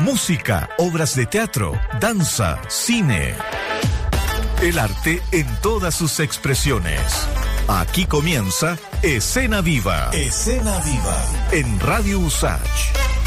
música, obras de teatro, danza, cine. El arte en todas sus expresiones. Aquí comienza Escena Viva. Escena Viva. En Radio Usach.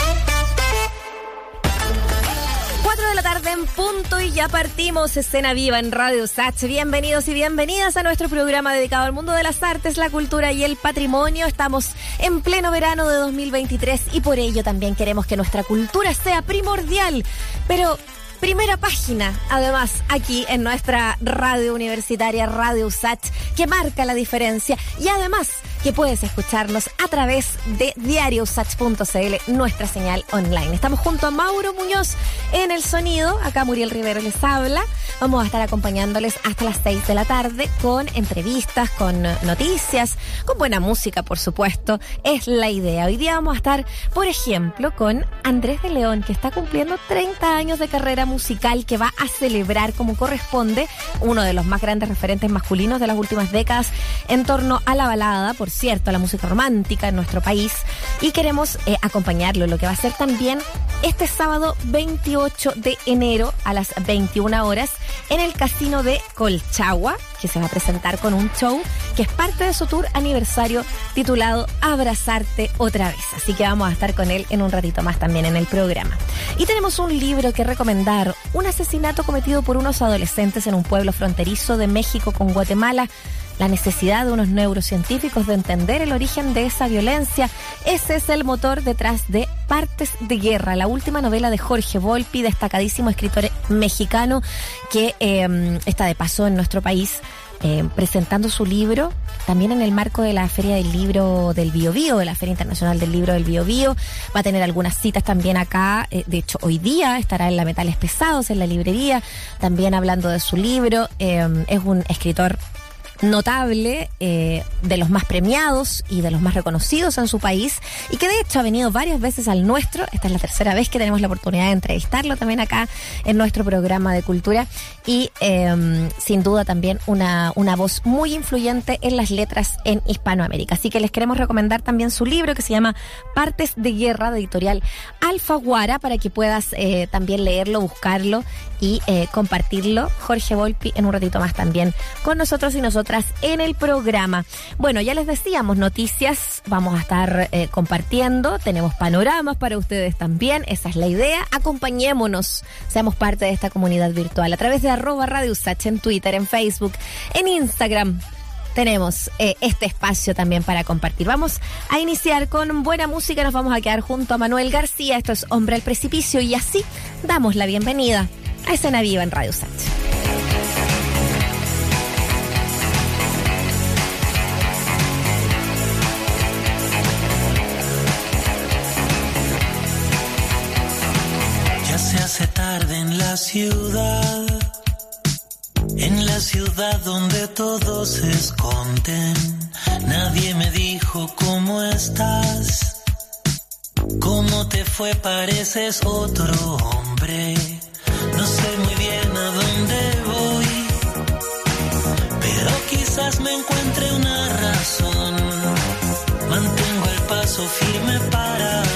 Punto y ya partimos Escena Viva en Radio Usach. Bienvenidos y bienvenidas a nuestro programa dedicado al mundo de las artes, la cultura y el patrimonio. Estamos en pleno verano de 2023 y por ello también queremos que nuestra cultura sea primordial. Pero primera página, además, aquí en nuestra radio universitaria, Radio USACH, que marca la diferencia y además que puedes escucharnos a través de diariosach.cl, nuestra señal online. Estamos junto a Mauro Muñoz en el sonido, acá Muriel Rivero les habla. Vamos a estar acompañándoles hasta las 6 de la tarde con entrevistas, con noticias, con buena música, por supuesto. Es la idea. Hoy día vamos a estar, por ejemplo, con Andrés de León, que está cumpliendo 30 años de carrera musical que va a celebrar como corresponde uno de los más grandes referentes masculinos de las últimas décadas en torno a la balada, por cierto, la música romántica en nuestro país. Y queremos eh, acompañarlo, lo que va a ser también este sábado 28 de enero a las 21 horas en el casino de Colchagua, que se va a presentar con un show que es parte de su tour aniversario titulado Abrazarte otra vez. Así que vamos a estar con él en un ratito más también en el programa. Y tenemos un libro que recomendar, un asesinato cometido por unos adolescentes en un pueblo fronterizo de México con Guatemala la necesidad de unos neurocientíficos de entender el origen de esa violencia. Ese es el motor detrás de Partes de Guerra, la última novela de Jorge Volpi, destacadísimo escritor mexicano que eh, está de paso en nuestro país. Eh, presentando su libro, también en el marco de la Feria del Libro del Bio, de la Feria Internacional del Libro del Bio. Va a tener algunas citas también acá. Eh, de hecho, hoy día estará en la Metales Pesados, en la librería, también hablando de su libro. Eh, es un escritor notable, eh, de los más premiados y de los más reconocidos en su país, y que de hecho ha venido varias veces al nuestro. Esta es la tercera vez que tenemos la oportunidad de entrevistarlo también acá en nuestro programa de cultura, y eh, sin duda también una, una voz muy influyente en las letras en Hispanoamérica. Así que les queremos recomendar también su libro que se llama Partes de Guerra, de editorial Alfaguara, para que puedas eh, también leerlo, buscarlo y eh, compartirlo. Jorge Volpi en un ratito más también con nosotros y nosotras en el programa. Bueno, ya les decíamos, noticias vamos a estar eh, compartiendo, tenemos panoramas para ustedes también, esa es la idea. Acompañémonos, seamos parte de esta comunidad virtual a través de arroba Radio Usach en Twitter, en Facebook, en Instagram tenemos eh, este espacio también para compartir. Vamos a iniciar con buena música, nos vamos a quedar junto a Manuel García, esto es Hombre al Precipicio y así damos la bienvenida a Escena Viva en Radio Sánchez. Tarde en la ciudad, en la ciudad donde todos se esconden. Nadie me dijo cómo estás, cómo te fue, pareces otro hombre. No sé muy bien a dónde voy, pero quizás me encuentre una razón. Mantengo el paso firme para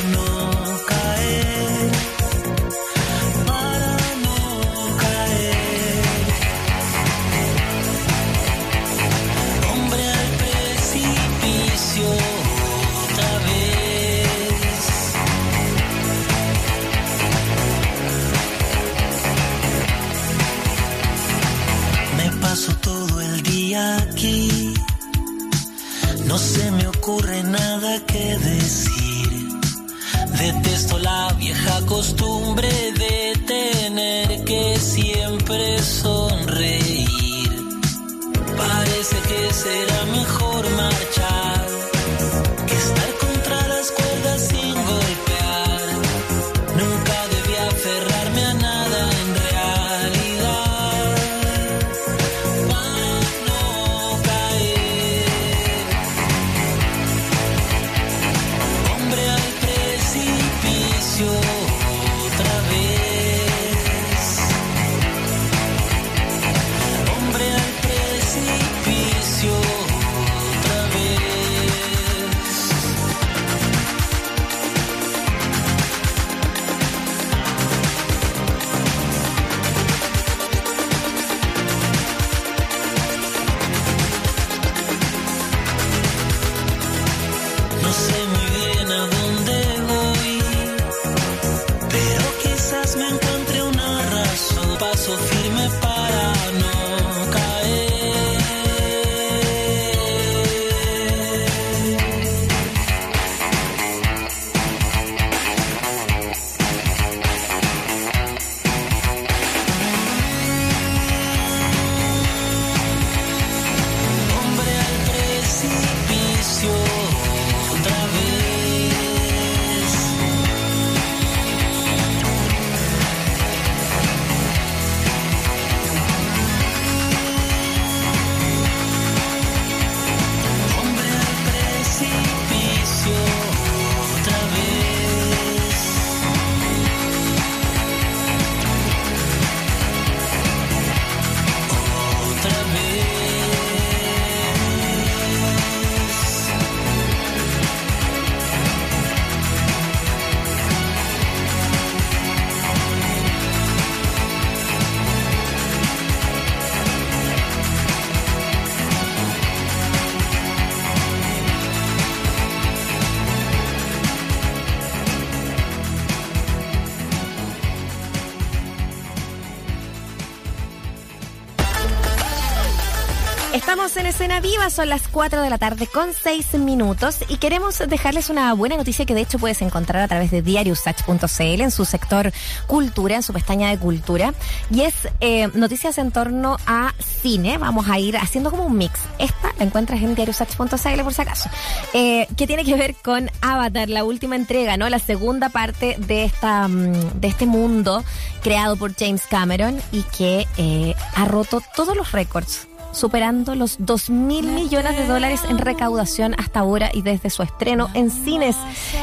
Estamos en escena viva, son las 4 de la tarde con 6 minutos y queremos dejarles una buena noticia que de hecho puedes encontrar a través de diariosach.cl en su sector cultura, en su pestaña de cultura. Y es eh, noticias en torno a cine. Vamos a ir haciendo como un mix. Esta la encuentras en diariosach.cl por si acaso. Eh, que tiene que ver con Avatar, la última entrega, ¿no? La segunda parte de, esta, mm, de este mundo creado por James Cameron y que eh, ha roto todos los récords superando los 2 mil millones de dólares en recaudación hasta ahora y desde su estreno en cines.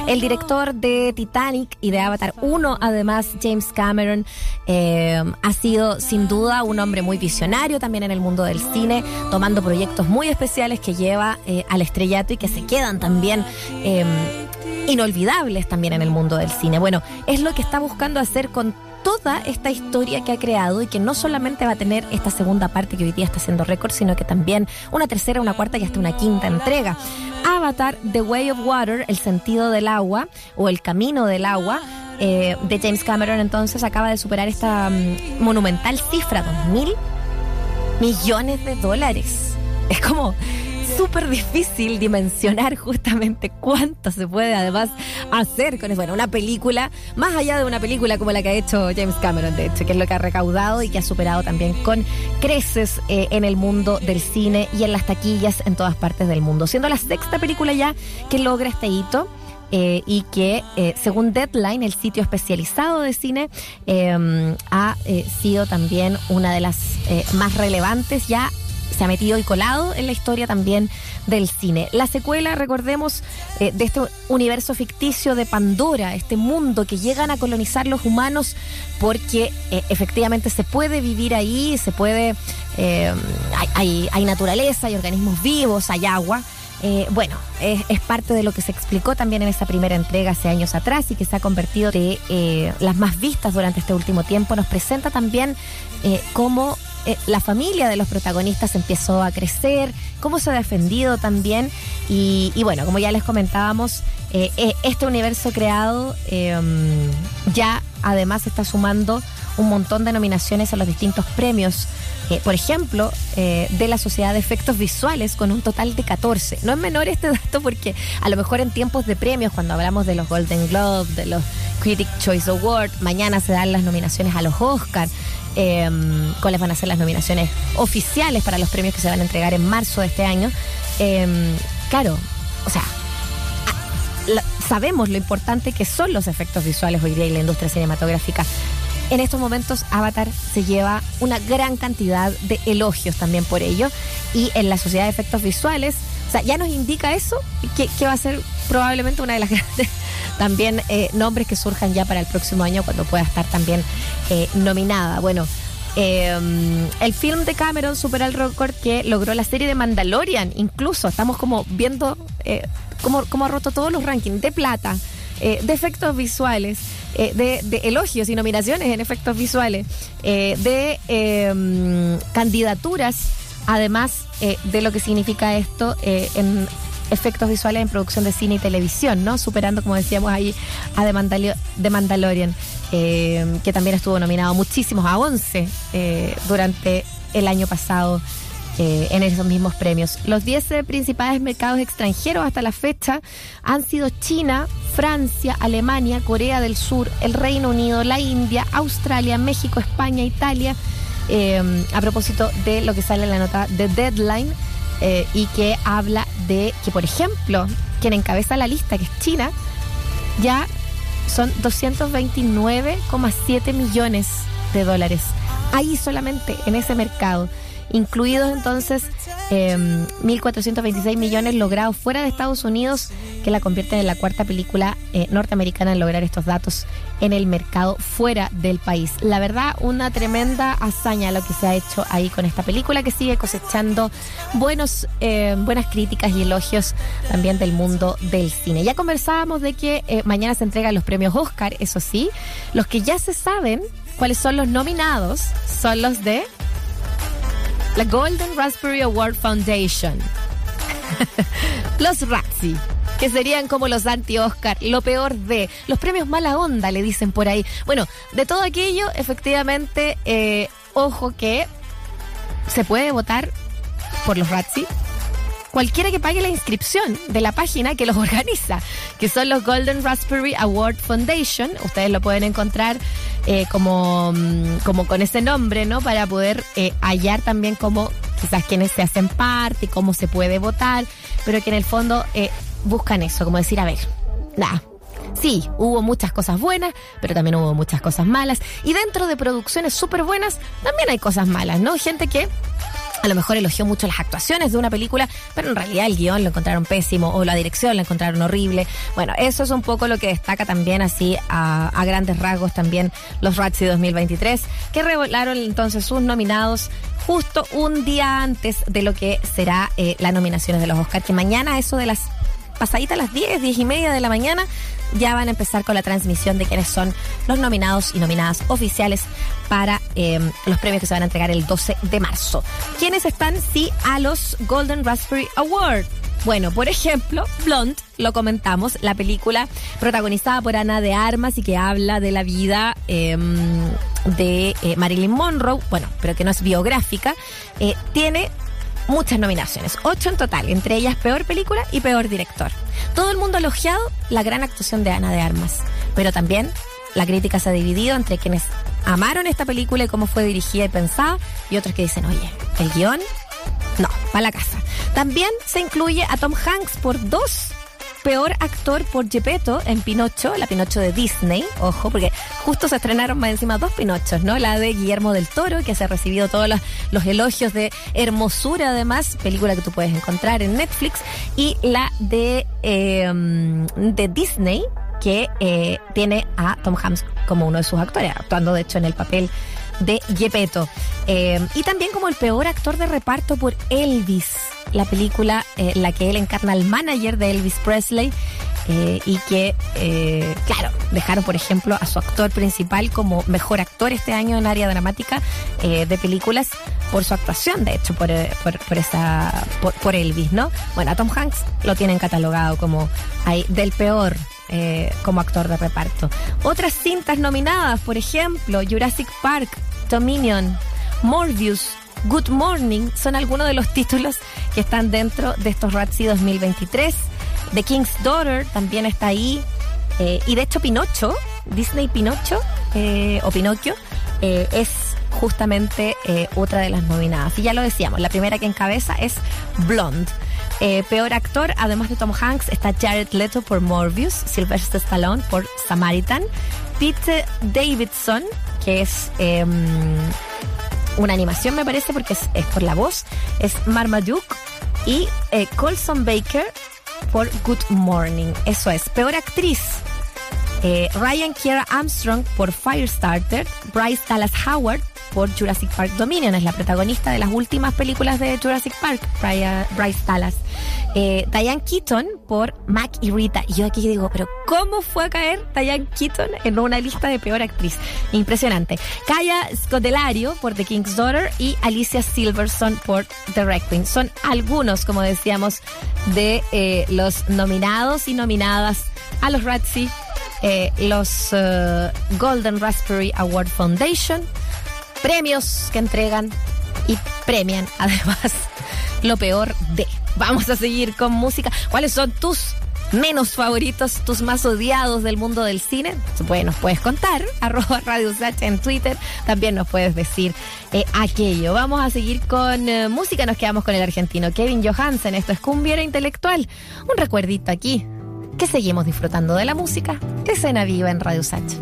El director de Titanic y de Avatar 1, además James Cameron, eh, ha sido sin duda un hombre muy visionario también en el mundo del cine, tomando proyectos muy especiales que lleva eh, al estrellato y que se quedan también. Eh, inolvidables también en el mundo del cine. Bueno, es lo que está buscando hacer con toda esta historia que ha creado y que no solamente va a tener esta segunda parte que hoy día está haciendo récord, sino que también una tercera, una cuarta y hasta una quinta entrega. Avatar, The Way of Water, el sentido del agua o el camino del agua. eh, de James Cameron entonces acaba de superar esta mm, monumental cifra, dos mil millones de dólares. Es como súper difícil dimensionar justamente cuánto se puede además hacer con eso. Bueno, una película, más allá de una película como la que ha hecho James Cameron, de hecho, que es lo que ha recaudado y que ha superado también con creces eh, en el mundo del cine y en las taquillas en todas partes del mundo. Siendo la sexta película ya que logra este hito. eh, y que, eh, según Deadline, el sitio especializado de cine, ha sido también una de las más relevantes ya se ha metido y colado en la historia también del cine. La secuela, recordemos, eh, de este universo ficticio de Pandora, este mundo que llegan a colonizar los humanos porque eh, efectivamente se puede vivir ahí, se puede, eh, hay, hay- naturaleza, hay organismos vivos, hay agua. Bueno, es, es parte de lo que se explicó también en esa primera entrega hace años atrás y que se ha convertido de las más vistas durante este último tiempo. Nos presenta también cómo eh, la familia de los protagonistas empezó a crecer, cómo se ha defendido también. Y, y bueno, como ya les comentábamos, eh, eh, este universo creado eh, ya además está sumando un montón de nominaciones a los distintos premios. por ejemplo, de la Sociedad de Efectos Visuales con un total de 14. No es menor este dato porque a lo mejor en tiempos de premios, cuando hablamos de los Golden Globe, de los Critic Choice Award, mañana se dan las nominaciones a los Oscar, eh, cuáles van a ser las nominaciones oficiales para los premios que se van a entregar en marzo de este año. Eh, claro, o sea, sabemos lo importante que son los efectos visuales hoy día en la industria cinematográfica. En estos momentos Avatar se lleva una gran cantidad de elogios también por ello y en la sociedad de efectos visuales, sea, ya nos indica eso, que, va a ser probablemente una de las grandes también eh, nombres que surjan ya para el próximo año cuando pueda estar también eh, nominada. Bueno, eh, el film de Cameron supera el récord que logró la serie de Mandalorian. Incluso estamos como viendo eh, cómo, cómo ha roto todos los rankings de plata, de efectos visuales, de, elogios y nominaciones en efectos visuales, de eh, candidaturas, además eh, de lo que significa esto eh, en efectos visuales en producción de cine y televisión, ¿no? Superando, como decíamos ahí, a The, The Mandalorian, eh, que también estuvo nominado muchísimos, a 11 eh, durante el año pasado en esos mismos premios. Los 10 eh, principales mercados extranjeros hasta la fecha han sido China, Francia, Alemania, Corea del Sur, el Reino Unido, la India, Australia, México, España, Italia. Eh, a propósito de lo que sale en la nota de Deadline eh, y que habla de que, por ejemplo, quien encabeza la lista, que es China, ya son 229,7 millones de dólares. Ahí solamente, en ese mercado. Incluidos entonces eh, 1.426 millones logrados fuera de Estados Unidos, que la convierten en la cuarta película eh, norteamericana en lograr estos datos en el mercado fuera del país. La verdad, una tremenda hazaña lo que se ha hecho ahí con esta película que sigue cosechando buenos, eh, buenas críticas y elogios también del mundo del cine. Ya conversábamos de que eh, mañana se entregan los premios Oscar, eso sí, los que ya se saben cuáles son los nominados son los de la Golden Raspberry Award Foundation. los Razzie, que serían como los anti-Oscar, lo peor de los premios mala onda, le dicen por ahí. Bueno, de todo aquello, efectivamente, eh, ojo que se puede votar por los Razzie, cualquiera que pague la inscripción de la página que los organiza, que son los Golden Raspberry Award Foundation. Ustedes lo pueden encontrar eh, como, mm, como con ese nombre, ¿no? Para poder eh, hallar también cómo quizás quienes se hacen parte, cómo se puede votar, pero que en el fondo eh, buscan eso, como decir, a ver, nada. Sí, hubo muchas cosas buenas, pero también hubo muchas cosas malas. Y dentro de producciones súper buenas, también hay cosas malas, ¿no? Gente que a lo mejor elogió mucho las actuaciones de una película, pero en realidad el guion lo encontraron pésimo o la dirección la encontraron horrible. Bueno, eso es un poco lo que destaca también así a, grandes rasgos también los Razzie 2023, que revelaron entonces sus nominados justo un día antes de lo que será eh, las nominaciones de los Oscars, que mañana eso de las pasaditas las 10, 10 y media de la mañana, ya van a empezar con la transmisión de quiénes son los nominados y nominadas oficiales para eh, los premios que se van a entregar el 12 de marzo. ¿Quiénes están? Sí, a los Golden Raspberry Award. Bueno, por ejemplo, Blonde, lo comentamos, la película protagonizada por Ana de Armas y que habla de la vida eh, de eh, Marilyn Monroe, bueno, pero que no es biográfica, eh, tiene muchas nominaciones, ocho en total, entre ellas peor película y peor director. Todo el mundo ha elogiado la gran actuación de Ana de Armas, pero también la crítica se ha dividido entre quienes amaron esta película y cómo fue dirigida y pensada y otros que dicen, oye, el guion, no, para la casa. También se incluye a Tom Hanks por dos peor actor por Gepetto en Pinocho, la Pinocho de Disney, ojo, porque justo se estrenaron más encima dos Pinochos, ¿no? La de Guillermo del Toro, que se ha recibido todos los, elogios de hermosura, además, película que tú puedes encontrar en Netflix, y la de, eh, de Disney, que eh, tiene a Tom Hanks como uno de sus actores, actuando de hecho en el papel de Gepetto. Eh, y también como el peor actor de reparto por Elvis, la película en eh, la que él encarna al manager de Elvis Presley. Eh, y que, claro, dejaron, por ejemplo, a su actor principal como mejor actor este año en área dramática de películas por su actuación, de hecho, por, por, por esa, por, Elvis, ¿no? Bueno, a Tom Hanks lo tienen catalogado como del peor eh, como actor de reparto. Otras cintas nominadas, por ejemplo, Jurassic Park, Dominion, Morbius, Good Morning, son algunos de los títulos que están dentro de estos Razzie 2023. The King's Daughter también está ahí. eh, y de hecho Pinocho, Disney Pinocho eh, o Pinocchio, eh, es justamente eh, otra de las nominadas. Y ya lo decíamos, la primera que encabeza es Blonde. Eh, peor actor, además de Tom Hanks, está Jared Leto por Morbius, Sylvester Stallone por Samaritan, Pete Davidson, que es eh, una animación me parece porque es, es por la voz, es Marmaduke y eh, Colson Baker por Good Morning. Eso es. Peor actriz. Eh, Ryan Kiera Armstrong por Firestarter, Bryce Dallas Howard por Jurassic Park Dominion, es la protagonista de las últimas películas de Jurassic Park, Bryce Dallas. Eh, Diane Keaton por Mac y Rita. Y yo aquí digo, pero ¿cómo fue a caer Diane Keaton en una lista de peor actriz? Impresionante. Kaya Scodelario por The King's Daughter y Alicia Silverson por The Requiem. Son algunos, como decíamos, de eh, los nominados y nominadas a los Razzie, eh, los eh, Golden Raspberry Award Foundation, premios que entregan y premian además lo peor de. Vamos a seguir con música. ¿Cuáles son tus menos favoritos, tus más odiados del mundo del cine? Pues nos puedes contar, arroba Radio Sacha en Twitter, también nos puedes decir eh, aquello. Vamos a seguir con música, nos quedamos con el argentino Kevin Johansen, esto es Cumbiera Intelectual, un recuerdito aquí, que seguimos disfrutando de la música, de escena viva en Radio Sacha.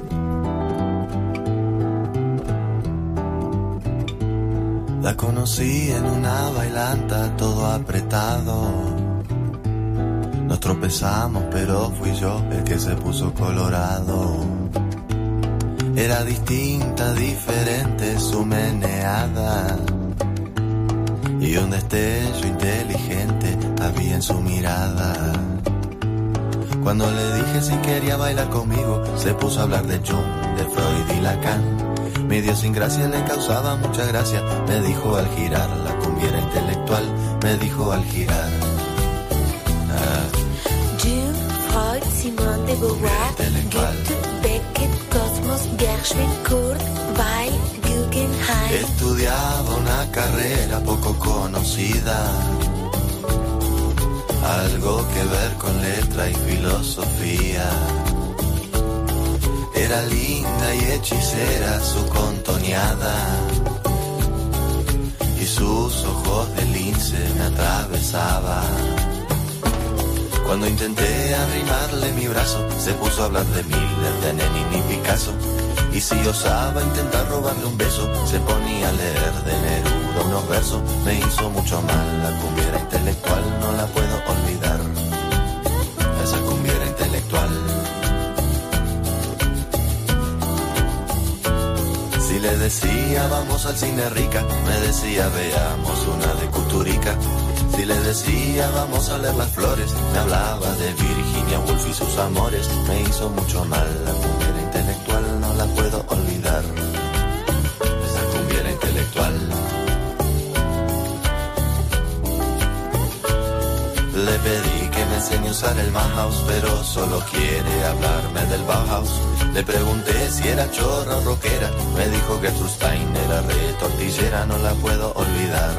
La conocí en una bailanta todo apretado. Nos tropezamos, pero fui yo el que se puso colorado. Era distinta, diferente su meneada. Y un destello inteligente había en su mirada. Cuando le dije si quería bailar conmigo, se puso a hablar de Jung, de Freud y Lacan. Mi dio sin gracia le causaba mucha gracia. Me dijo al girar, la cumbiera intelectual. Me dijo al girar. Ah, Jung, Freud, Simone de Beauvoir. Goethe, Beckett, Cosmos, Gershwin, Kurt, Weil, Guggenheim. estudiaba una carrera poco conocida. Algo que ver con letra y filosofía. Era linda y hechicera su contoneada. Y sus ojos de lince me atravesaban. Cuando intenté arrimarle mi brazo, se puso a hablar de Miller, de Lenin y Picasso. Y si osaba intentar robarle un beso, se ponía a leer de Neruda unos versos. Me hizo mucho mal, la cumbiera intelectual no la puedo olvidar. Esa cumbiera intelectual. Si le decía vamos al cine rica, me decía veamos una de Culturica. Si le decía vamos a leer las flores, me hablaba de Virginia Woolf y sus amores. Me hizo mucho mal, la cumbiera intelectual Esa cumbiera intelectual. Le pedí que me enseñe a usar el Bauhaus, pero solo quiere hablarme del Bauhaus. Le pregunté si era chorra o rockera, me dijo que Stein era re tortillera, no la puedo olvidar.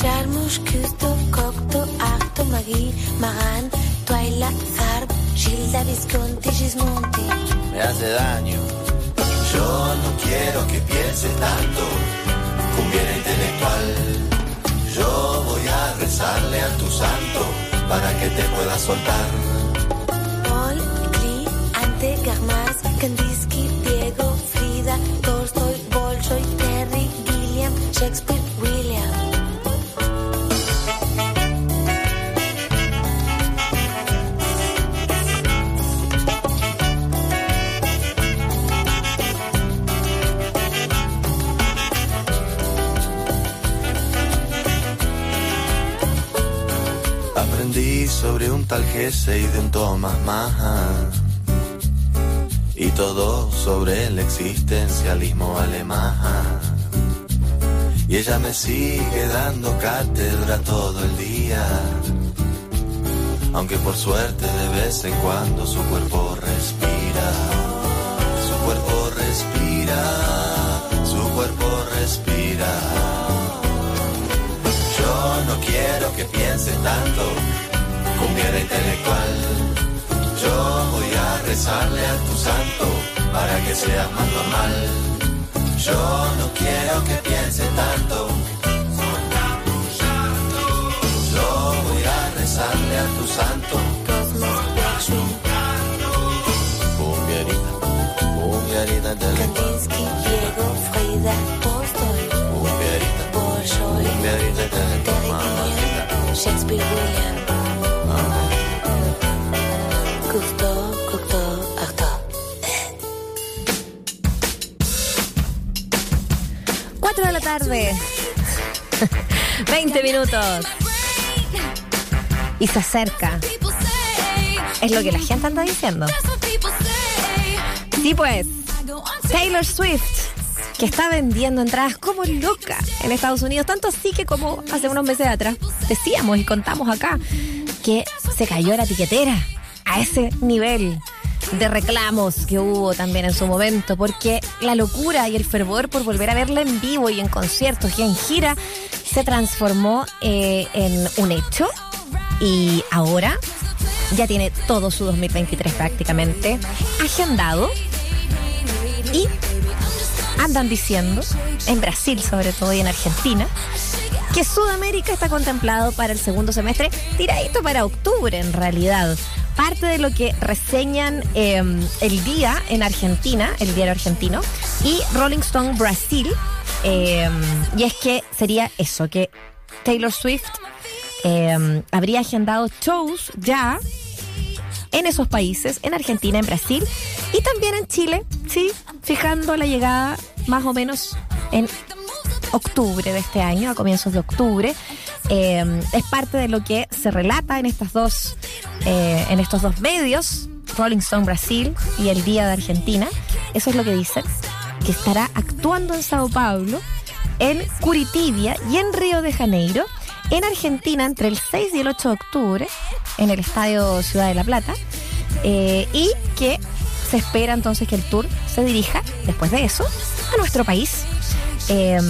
Jarmusch, Küsto, Cocteau, Arto, Magui, Maran, Twyla, Zarb, Gilda, Visconti, Gismonti. me hace daño. Yo no quiero que pienses tanto, cumbiera intelectual. Yo voy a rezarle a tu santo para que te pueda soltar. Paul, Klee, Ante, Garmas, Kandinsky, Diego, Frida, Tolstoy, sobre un tal Gese y de un Thomas Mann. Y todo sobre el existencialismo alemán. Y ella me sigue dando cátedra todo el día. Aunque por suerte de vez en cuando su cuerpo respira. Su cuerpo respira. Su cuerpo respira. Yo no quiero que pienses tanto, cumbiera intelectual. Yo voy a rezarle a tu santo para que sea más normal. Yo no quiero que pienses tanto. Yo voy a rezarle a tu santo. Cosmos, Bergson, Cumbierita, cumbierita intelectual. Kandinsky, Diego, Frida, Tolstoy, Cumbierita, Bolshoi, cumbierita Terry intelectual. Gilliam, Shakespeare, William. Tarde. 20 minutos. Y se acerca. Es lo que la gente anda diciendo. Sí, pues. Taylor Swift, que está vendiendo entradas como loca en Estados Unidos. Tanto así que como hace unos meses atrás decíamos y contamos acá que se cayó la tiquetera a ese nivel de reclamos que hubo también en su momento, porque la locura y el fervor por volver a verla en vivo y en conciertos y en gira se transformó eh, en un hecho y ahora ya tiene todo su 2023 prácticamente agendado y andan diciendo, en Brasil sobre todo y en Argentina, que Sudamérica está contemplado para el segundo semestre, tiradito para octubre en realidad. Parte de lo que reseñan eh, el día en Argentina, el diario argentino, y Rolling Stone Brasil, eh, y es que sería eso, que Taylor Swift eh, habría agendado shows ya en esos países, en Argentina, en Brasil y también en Chile, sí, fijando la llegada más o menos en octubre de este año, a comienzos de octubre. Eh, es parte de lo que se relata en estas dos, eh, en estos dos medios, Rolling Stone Brasil y El Día de Argentina. Eso es lo que dicen, que estará actuando en Sao Paulo, en Curitiba y en Río de Janeiro, en Argentina entre el 6 y el 8 de octubre, en el Estadio Ciudad de la Plata, eh, y que se espera entonces que el tour se dirija, después de eso, a nuestro país, eh,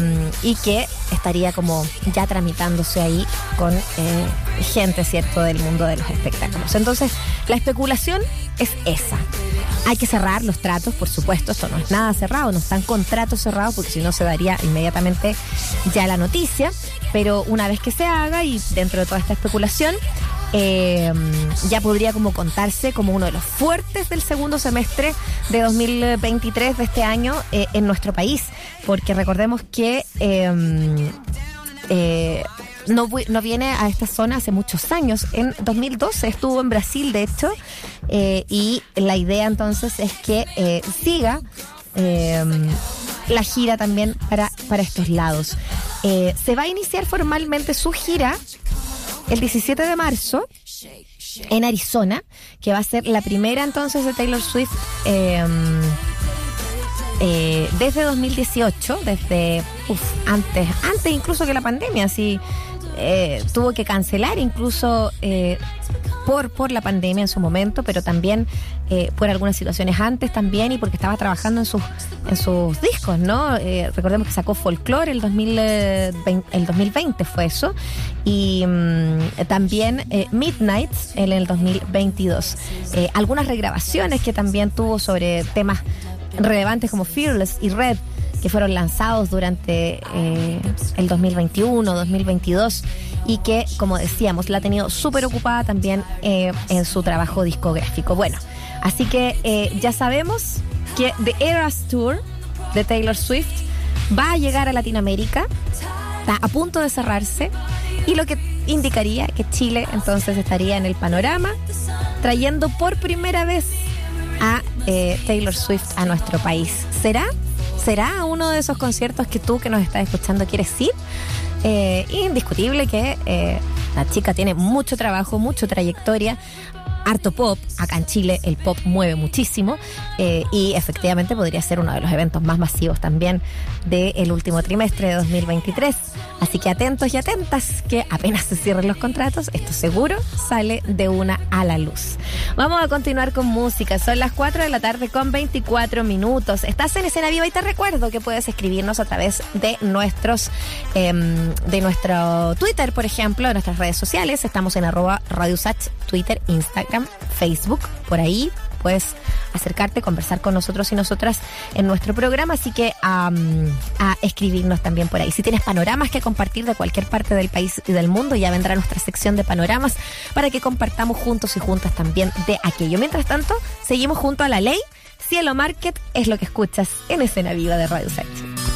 y que estaría como ya tramitándose ahí con eh, gente, ¿cierto?, del mundo de los espectáculos. Entonces, la especulación es esa. Hay que cerrar los tratos, por supuesto, esto no es nada cerrado, no están contratos cerrados porque si no se daría inmediatamente ya la noticia, pero una vez que se haga y dentro de toda esta especulación, eh, ya podría como contarse como uno de los fuertes del segundo semestre de 2023 de este año eh, en nuestro país, porque recordemos que eh, eh, no, no viene a esta zona hace muchos años. En 2012 estuvo en Brasil, de hecho, eh, y la idea entonces es que siga eh, la gira también para, para estos lados. Se va a iniciar formalmente su gira el 17 de marzo en Arizona, que va a ser la primera entonces de Taylor Swift eh, eh, desde 2018, desde uf, antes, antes incluso que la pandemia, así eh, tuvo que cancelar incluso eh, por, por la pandemia en su momento, pero también eh, por algunas situaciones antes también y porque estaba trabajando en sus, en sus discos, ¿no? Eh, recordemos que sacó Folklore el, 2020, el 2020 fue eso, y mm, también eh, Midnight en el 2022. Eh, algunas regrabaciones que también tuvo sobre temas relevantes como Fearless y Red, que fueron lanzados durante eh, el 2021, 2022 y que, como decíamos, la ha tenido súper ocupada también eh, en su trabajo discográfico. Bueno, así que eh, ya sabemos que The Eras Tour de Taylor Swift va a llegar a Latinoamérica, está a punto de cerrarse y lo que indicaría que Chile entonces estaría en el panorama trayendo por primera vez a Taylor Swift a nuestro país. ¿Será? ¿Será uno de esos conciertos que tú que nos estás escuchando quieres ir? Eh, indiscutible que eh, la chica tiene mucho trabajo, mucha trayectoria. Harto pop, acá en Chile el pop mueve muchísimo eh, y efectivamente podría ser uno de los eventos más masivos también del último trimestre de 2023. Así que atentos y atentas que apenas se cierren los contratos, esto seguro sale de una a la luz. Vamos a continuar con música, son las 4 de la tarde con 24 minutos. Estás en escena viva y te recuerdo que puedes escribirnos a través de nuestros em, de nuestro Twitter, por ejemplo, de nuestras redes sociales. Estamos en arroba Radio Twitter, Instagram, Facebook, por ahí puedes acercarte, conversar con nosotros y nosotras en nuestro programa, así que a escribirnos también por ahí. Si tienes panoramas que compartir de cualquier parte del país y del mundo, ya vendrá nuestra sección de panoramas para que compartamos juntos y juntas también de aquello. Mientras tanto, seguimos junto a la ley. Cielo Market es lo que escuchas en Escena Viva de Radio Sánchez.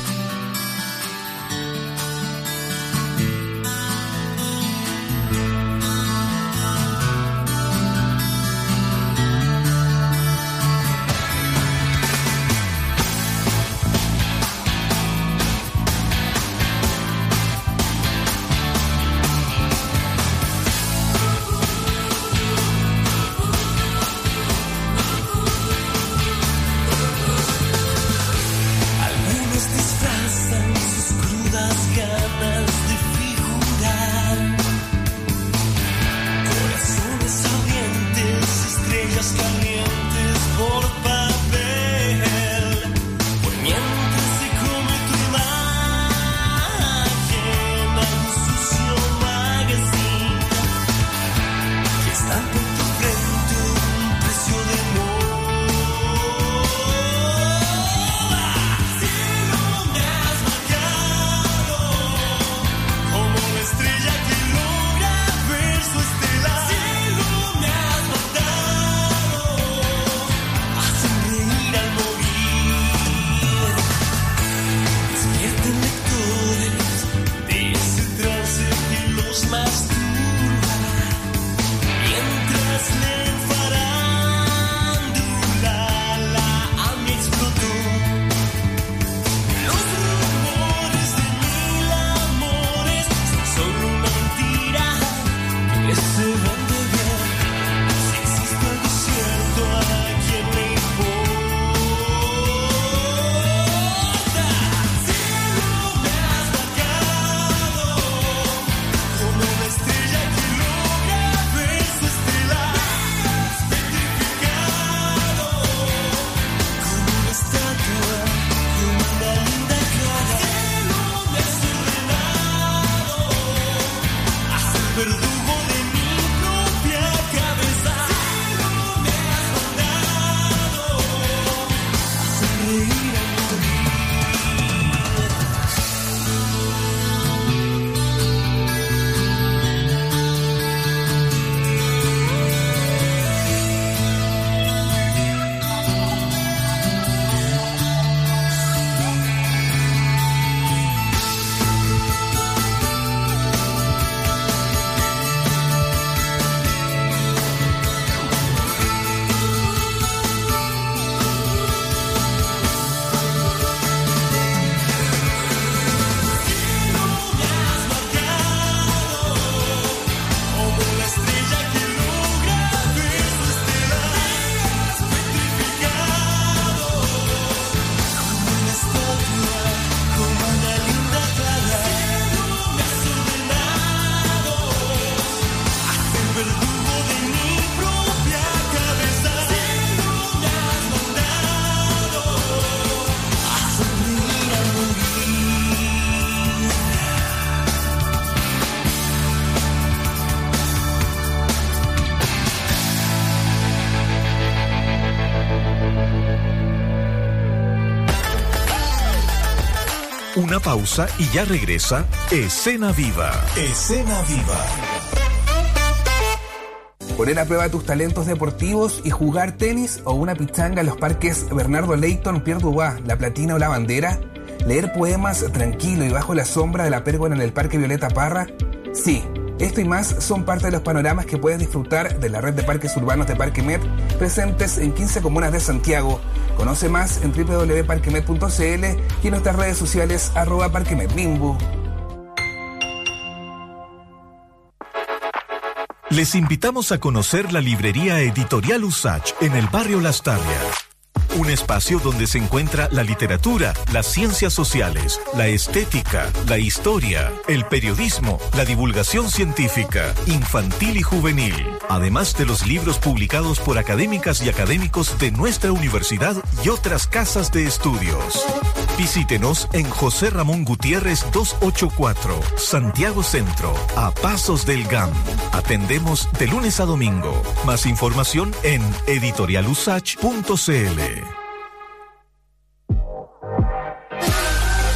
Pausa y ya regresa Escena Viva. Escena Viva. Poner a prueba tus talentos deportivos y jugar tenis o una pichanga en los parques Bernardo Leighton, Pierre Dubois, La Platina o La Bandera. Leer poemas tranquilo y bajo la sombra de la pérgola en el Parque Violeta Parra. Sí, esto y más son parte de los panoramas que puedes disfrutar de la red de parques urbanos de Parque Met, presentes en 15 comunas de Santiago. Conoce más en www.parquemet.cl y en nuestras redes sociales arroba. Les invitamos a conocer la librería editorial Usach en el barrio Las Tarrias. Un espacio donde se encuentra la literatura, las ciencias sociales, la estética, la historia, el periodismo, la divulgación científica, infantil y juvenil, además de los libros publicados por académicas y académicos de nuestra universidad y otras casas de estudios. Visítenos en José Ramón Gutiérrez 284, Santiago Centro, a Pasos del GAM. Atendemos de lunes a domingo. Más información en editorialusach.cl.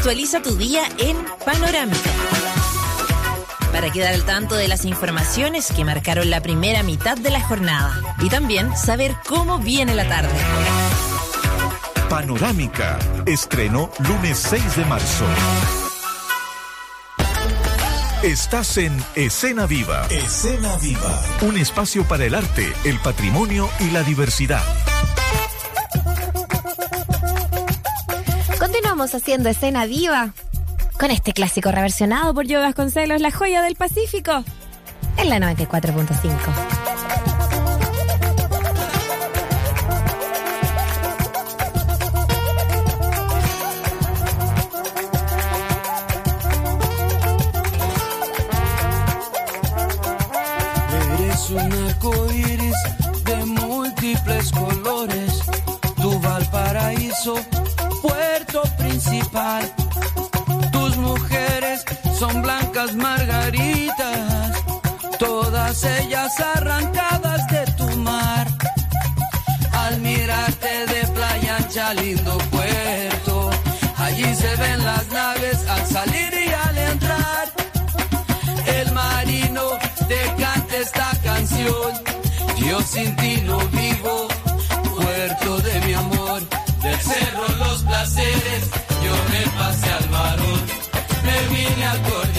Actualiza tu día en Panorámica. Para quedar al tanto de las informaciones que marcaron la primera mitad de la jornada. Y también saber cómo viene la tarde. Panorámica. Estreno lunes 6 de marzo. Estás en Escena Viva. Escena Viva. Un espacio para el arte, el patrimonio y la diversidad. Haciendo escena viva con este clásico reversionado por Joe Vasconcelos, La joya del Pacífico, en la 94.5. arrancadas de tu mar. Al mirarte de playa ancha, lindo puerto, allí se ven las naves al salir y al entrar el marino te canta esta canción. Yo sin ti no vivo, puerto de mi amor. Del cerro los placeres, yo me pasé al varón. Me vine a cordillera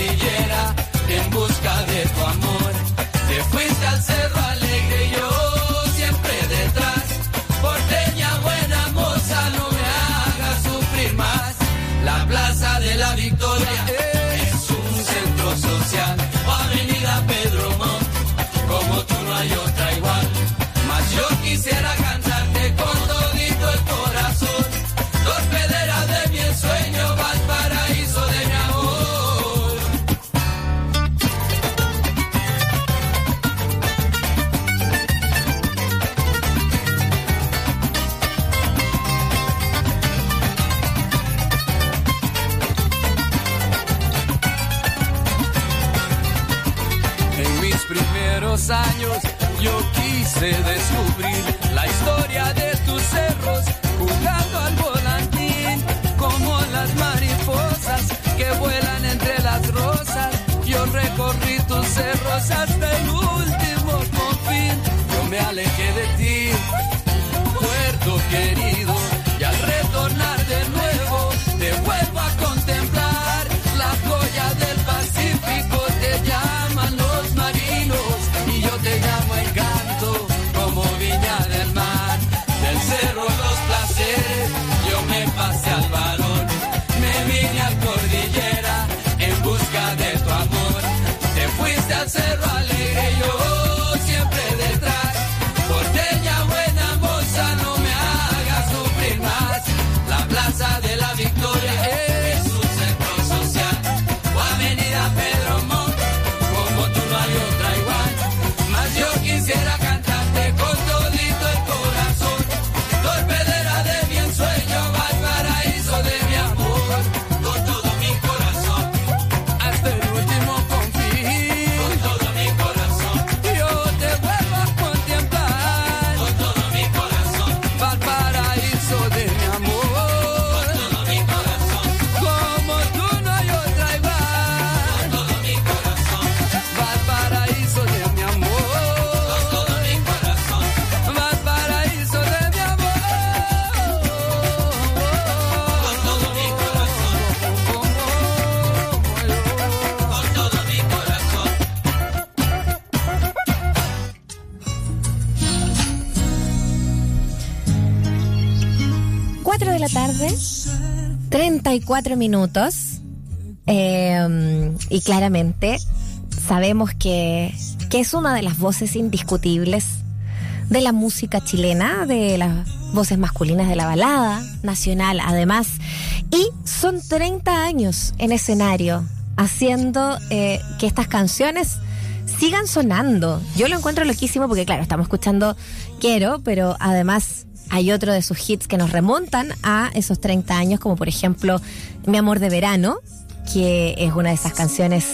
tarde, 34 minutos. Eh, y claramente sabemos que, que es una de las voces indiscutibles de la música chilena, de las voces masculinas de la balada nacional, además. Y son 30 años en escenario haciendo eh, que estas canciones sigan sonando. Yo lo encuentro loquísimo porque, claro, estamos escuchando Quiero, pero además hay otro de sus hits que nos remontan a esos 30 años, como por ejemplo Mi amor de verano, que es una de esas canciones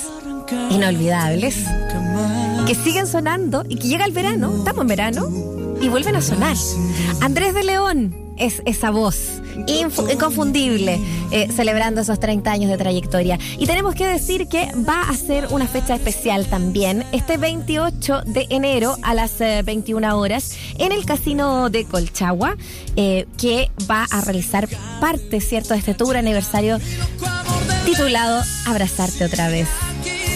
inolvidables, que siguen sonando y que llega el verano, estamos en verano, y vuelven a sonar. Andrés de León es esa voz inconfundible eh, celebrando esos 30 años de trayectoria. Y tenemos que decir que va a ser una fecha especial también, este 28 de enero a las eh, 21 horas en el Casino de Colchagua, eh, que va a realizar parte, ¿cierto?, de este tour aniversario titulado Abrazarte otra vez.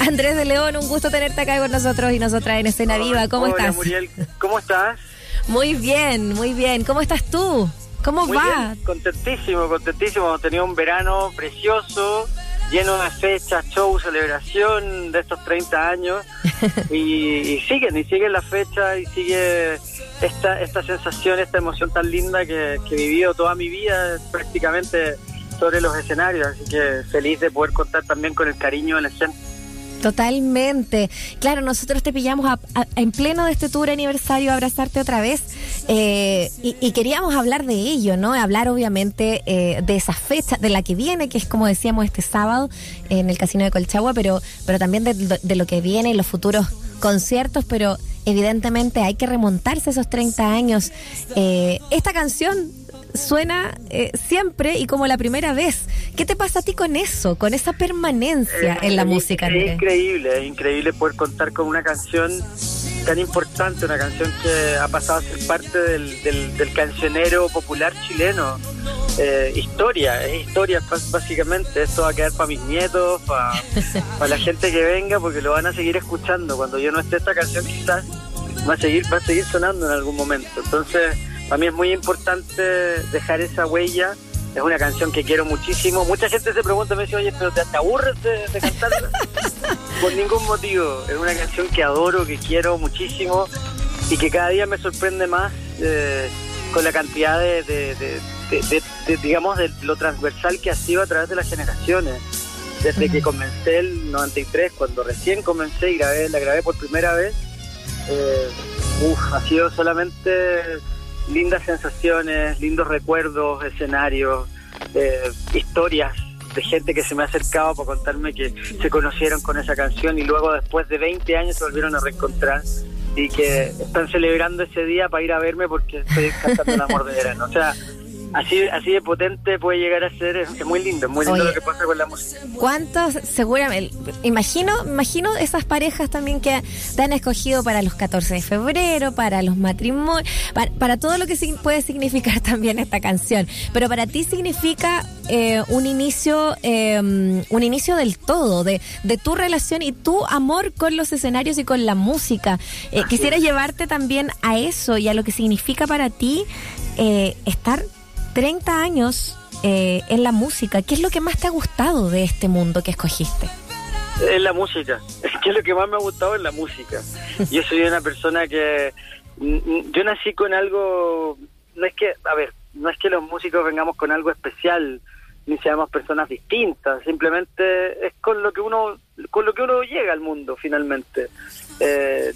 Andrés de León, un gusto tenerte acá con nosotros y nosotras en Escena Viva. ¿Cómo Hola, estás? Muriel, ¿cómo estás? Muy bien, muy bien. ¿Cómo estás tú? ¿Cómo Muy va? bien, contentísimo, contentísimo. Hemos tenido un verano precioso, lleno de fechas, show, celebración de estos 30 años. y, y siguen, y siguen las fechas, y sigue esta, esta sensación, esta emoción tan linda que, que he vivido toda mi vida prácticamente sobre los escenarios. Así que feliz de poder contar también con el cariño de la gente. Totalmente. Claro, nosotros te pillamos a- en pleno de este tour aniversario, abrazarte otra vez, eh, y, queríamos hablar de ello, ¿no? Hablar obviamente eh, de esa fecha, de la que viene, que es como decíamos este sábado en el Casino de Colchagua, pero, pero también de, lo que viene los futuros conciertos, pero evidentemente hay que remontarse esos 30 años. Eh, esta canción suena eh, siempre y como la primera vez. ¿Qué te pasa a ti con eso, con esa permanencia en la Es- música? Es Andrés? increíble, es increíble poder contar con una canción tan importante, una canción que ha pasado a ser parte del, del, del cancionero popular chileno. Eh, historia, es historia básicamente. Esto va a quedar para mis nietos, para la gente que venga, porque lo van a seguir escuchando. Cuando yo no esté esta canción, quizás va a seguir, va a seguir sonando en algún momento. Entonces, para mí es muy importante dejar esa huella. Es una canción que quiero muchísimo. Mucha gente se pregunta, me dice, oye, pero ¿te, te aburres de, de cantarla? Por ningún motivo. Es una canción que adoro, que quiero muchísimo y que cada día me sorprende más eh, con la cantidad de, digamos, de lo transversal que ha sido a través de las generaciones. Desde que comencé el 93, cuando recién comencé y grabé, la grabé por primera vez, eh, uf, ha sido solamente lindas sensaciones, lindos recuerdos, escenarios, eh, historias de gente que se me ha acercado para contarme que se conocieron con esa canción y luego después de 20 años se volvieron a reencontrar. y que están celebrando ese día para ir a verme porque estoy cantando el amor de. O sea, así, así de potente puede llegar a ser, es, es muy lindo, es muy lindo Oye. lo que pasa con la música. ¿Cuántos, seguramente, imagino, imagino esas parejas también que te han escogido para los 14 de febrero, para los matrimonios, para, para todo lo que puede significar también esta canción. Pero para ti significa eh, un inicio, eh, un inicio del todo, de, de tu relación y tu amor con los escenarios y con la música. Eh, quisiera llevarte también a eso y a lo que significa para ti eh, estar 30 años eh, en la música. ¿Qué es lo que más te ha gustado de este mundo que escogiste? Es la música. Es que lo que más me ha gustado es la música. Yo soy una persona que. Yo nací con algo. No es que. A ver, no es que los músicos vengamos con algo especial, ni seamos personas distintas. Simplemente es con lo que uno. Con lo que uno llega al mundo, finalmente. Eh,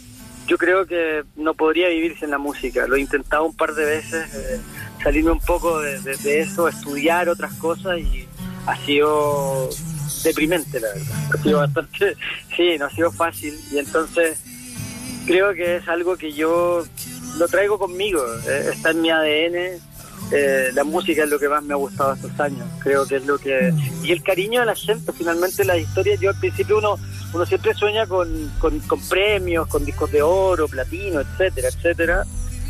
yo creo que no podría vivir sin la música. Lo he intentado un par de veces, eh, salirme un poco de, eso, estudiar otras cosas y ha sido deprimente, la verdad. Ha sido bastante, sí, no ha sido fácil y entonces creo que es algo que yo lo traigo conmigo, eh, está en mi ADN. eh, la música es lo que más me ha gustado estos años, creo que es lo que... Y el cariño de la gente, finalmente las historias, yo al principio uno, uno siempre sueña con, con, premios, con discos de oro, platino, etcétera, etcétera,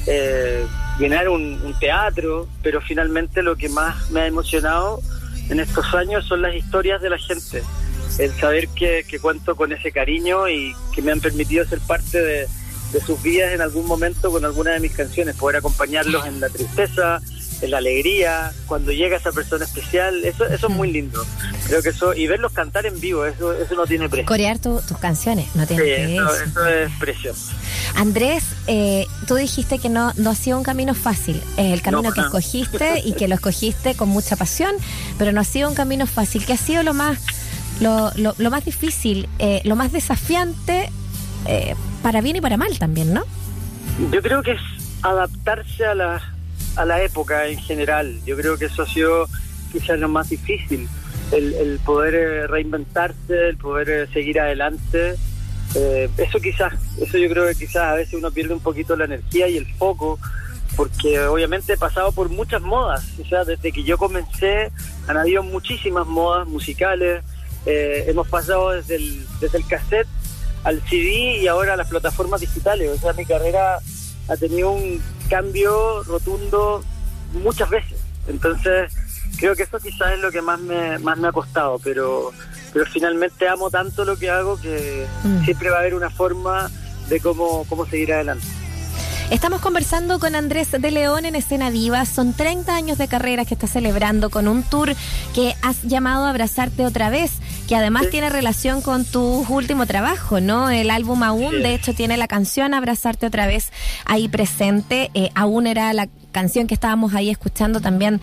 eh, llenar un, un teatro, pero finalmente lo que más me ha emocionado en estos años son las historias de la gente, el saber que, que cuento con ese cariño y que me han permitido ser parte de, de sus vidas en algún momento con alguna de mis canciones, poder acompañarlos en la tristeza, la alegría, cuando llega esa persona especial, eso, eso es muy lindo. Creo que eso, y verlos cantar en vivo, eso, eso no tiene precio. Corear tu- tus canciones, no tiene precio. eso es precioso. Andrés, eh, tú dijiste que no, no ha sido un camino fácil. Es el camino No, que no. escogiste y que lo escogiste con mucha pasión, pero no ha sido un camino fácil. ¿Qué ha sido lo más, lo, lo- lo más difícil, eh, lo más desafiante, eh, para bien y para mal también, no? Yo creo que es adaptarse a la, a la época en general. Yo creo que eso ha sido quizás lo más difícil. El, el poder eh, reinventarse, el poder eh, seguir adelante. Eh, eso quizás, eso yo creo que quizás a veces uno pierde un poquito la energía y el foco, porque obviamente he pasado por muchas modas. O sea, desde que yo comencé han habido muchísimas modas musicales. Hemos pasado desde el, desde el cassette al CD y ahora a las plataformas digitales. O sea, mi carrera ha tenido un cambio rotundo muchas veces. Entonces, creo que eso quizás es lo que más me, más me ha costado, pero, pero finalmente amo tanto lo que hago que Mm. siempre va a haber una forma de cómo, cómo seguir adelante. Estamos conversando con Andrés de León en Escena Viva. Son 30 años de carrera que está celebrando con un tour que has llamado a Abrazarte otra vez, que además Sí. tiene relación con tu último trabajo, ¿no? El álbum Aún, Sí. de hecho, tiene la canción Abrazarte otra vez ahí presente. Eh, aún era la canción que estábamos ahí escuchando también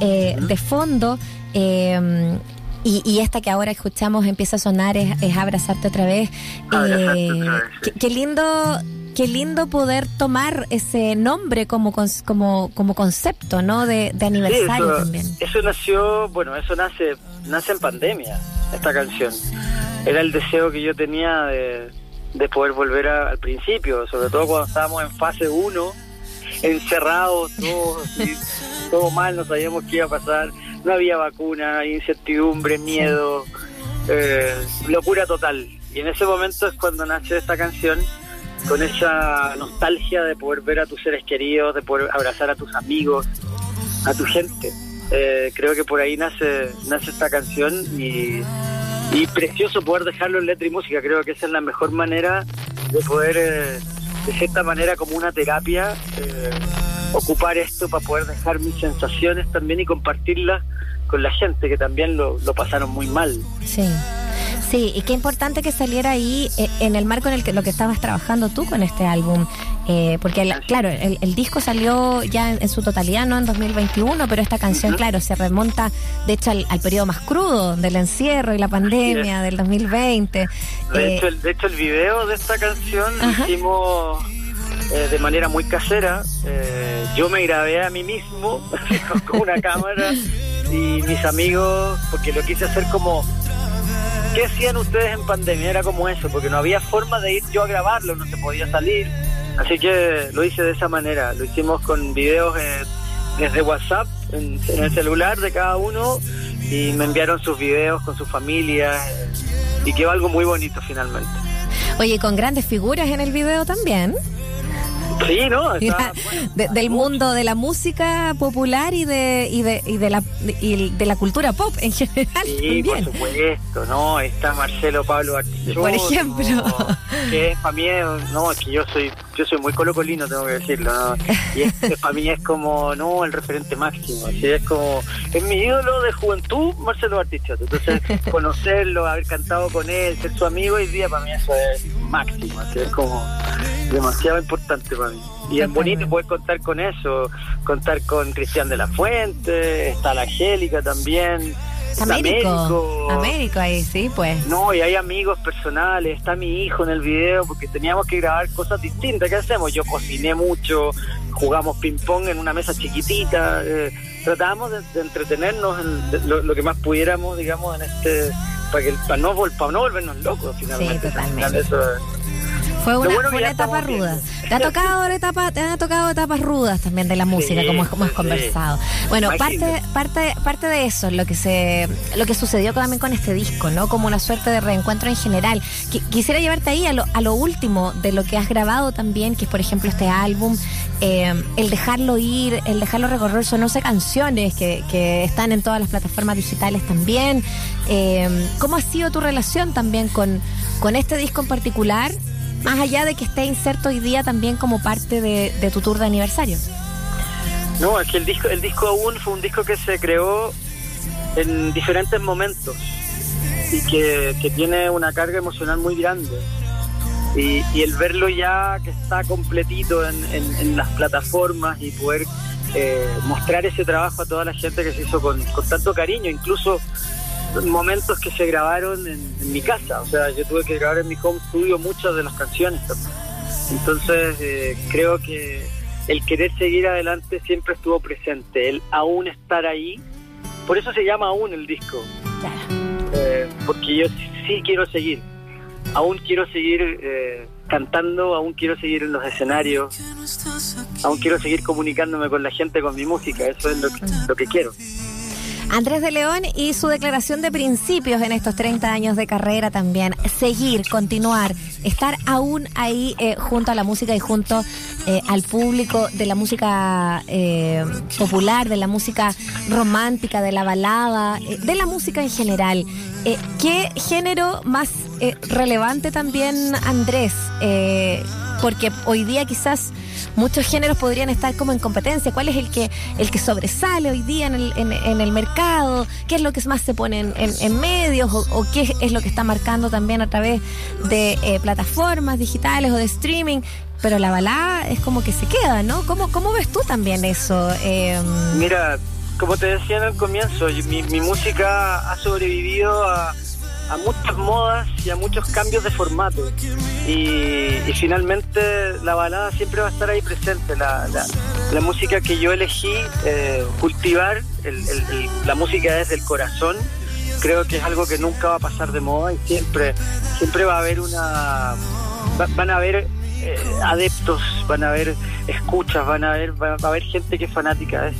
eh, de fondo. Eh, y, y esta que ahora escuchamos empieza a sonar es, es Abrazarte otra vez. Abrazarte otra vez, sí. qué, qué lindo qué lindo poder tomar ese nombre como como como concepto no de, de Sí, aniversario eso, también eso nació, bueno, eso nace, nace en pandemia, esta canción. Era el deseo que yo tenía de, de poder volver a- al principio, sobre todo cuando estábamos en fase 1, encerrados, todos, todo mal, no sabíamos qué iba a pasar, no había vacuna, incertidumbre, miedo, eh, locura total. Y en ese momento es cuando nace esta canción, con esa nostalgia de poder ver a tus seres queridos, de poder abrazar a tus amigos, a tu gente. Eh, creo que por ahí nace, nace esta canción y, y precioso poder dejarlo en letra y música. Creo que esa es la mejor manera de poder, eh, de cierta manera, como una terapia, eh, ocupar esto para poder dejar mis sensaciones también y compartirlas con la gente que también lo, lo pasaron muy mal. sí sí y qué importante que saliera ahí eh, en el marco en el que lo que estabas trabajando tú con este álbum Eh, porque el- claro el, el disco salió ya en, en su totalidad no en 2021 pero esta canción claro se remonta de hecho al, al periodo más crudo del encierro y la pandemia del 2020 De, Eh, hecho, el, de hecho, el video de esta canción lo Ajá. hicimos de manera muy casera. Yo me grabé a mí mismo con una cámara y mis amigos, porque lo quise hacer como... ¿Qué hacían ustedes en pandemia? Era como eso, porque no había forma de ir yo a grabarlo, no se podía salir. Así que lo hice de esa manera, lo hicimos con videos eh, desde WhatsApp, en, el celular de cada uno, y me enviaron sus videos con sus familias, y quedó algo muy bonito finalmente. Oye, con grandes figuras en el video también. Sí, ¿no? Está, bueno, De- del mundo de la música popular y de y de, y de la y de la cultura pop en general Sí, por también. supuesto, ¿no? Está Marcelo Pablo Artichoto, Por ejemplo. Que es para mí, no, es que yo soy yo soy muy colocolino, tengo que decirlo, ¿no? Y es, para mí es como, no, el referente máximo, así es como, es mi ídolo de juventud, Marcelo Artichoto. Entonces, conocerlo, haber cantado con él, ser su amigo hoy día, para mí eso es máximo, así es como demasiado importante para mí. Y es bonito poder contar con eso, contar con Cristian de la Fuente, está la Angélica también, está Américo. Américo ahí, sí, pues. no, y hay amigos personales, está mi hijo en el video, porque teníamos que grabar cosas distintas. ¿Qué hacemos? Yo cociné mucho, jugamos ping-pong en una mesa chiquitita, eh, tratábamos de, de entretenernos en de- lo, lo que más pudiéramos, digamos, en este. Para, que, para, no, para no volvernos locos, finalmente. Al totalmente. final eso es- Fue una, bueno fue una etapa bien. ruda. Te ha tocado etapa, te han tocado etapas rudas también de la música, Sí, como hemos sí. conversado. Bueno, parte, Imagínate. parte, parte de eso, lo que se, lo que sucedió también con este disco, ¿no? Como una suerte de reencuentro en general. Qui- quisiera llevarte ahí a lo, a lo último de lo que has grabado también, que es por ejemplo este álbum, eh, el dejarlo ir, el dejarlo recorrer, son 11 canciones que, que están en todas las plataformas digitales también. Eh, ¿Cómo ha sido tu relación también con, con este disco en particular? Más allá de que esté inserto hoy día también como parte de, tu tour de aniversario. No, es que el disco, el disco aún fue un disco que se creó en diferentes momentos y que, que tiene una carga emocional muy grande. Y, y el verlo ya que está completito en, en- en las plataformas y poder eh, mostrar ese trabajo a toda la gente que se hizo con, con tanto cariño, incluso momentos que se grabaron en, en mi casa. O sea, yo tuve que grabar en mi home studio muchas de las canciones también. Entonces, eh, creo que el querer seguir adelante siempre estuvo presente, el aún estar ahí. Por eso se llama aún el disco. Eh, porque yo sí, sí quiero seguir. Aún quiero seguir eh, cantando, aún quiero seguir en los escenarios, aún quiero seguir comunicándome con la gente con mi música. Eso es lo que, lo que quiero. Andrés de León y su declaración de principios en estos 30 años de carrera también. Seguir, continuar, estar aún ahí eh, junto a la música y junto eh, al público de la música eh, popular, de la música romántica, de la balada, de la música en general. ¿Qué género más relevante también, Andrés? Porque hoy día quizás muchos géneros podrían estar como en competencia. ¿Cuál es el que el que sobresale hoy día en el, en, el mercado? ¿Qué es lo que más se pone en, medios? O, o qué es lo que está marcando también a través de eh, plataformas digitales o de streaming? Pero la balada es como que se queda, ¿no? ¿Cómo, cómo ves tú también eso? Eh, Mira, como te decía en el comienzo, mi, mi música ha sobrevivido a, a muchas modas y a muchos cambios de formato. Y, finalmente la balada siempre va a estar ahí presente. La, la- música que yo elegí eh, cultivar, la música desde el corazón, creo que es algo que nunca va a pasar de moda y siempre, siempre va a haber una... va- van a haber eh, adeptos, van a haber escuchas, van a haber, va, a haber gente que es fanática de eso.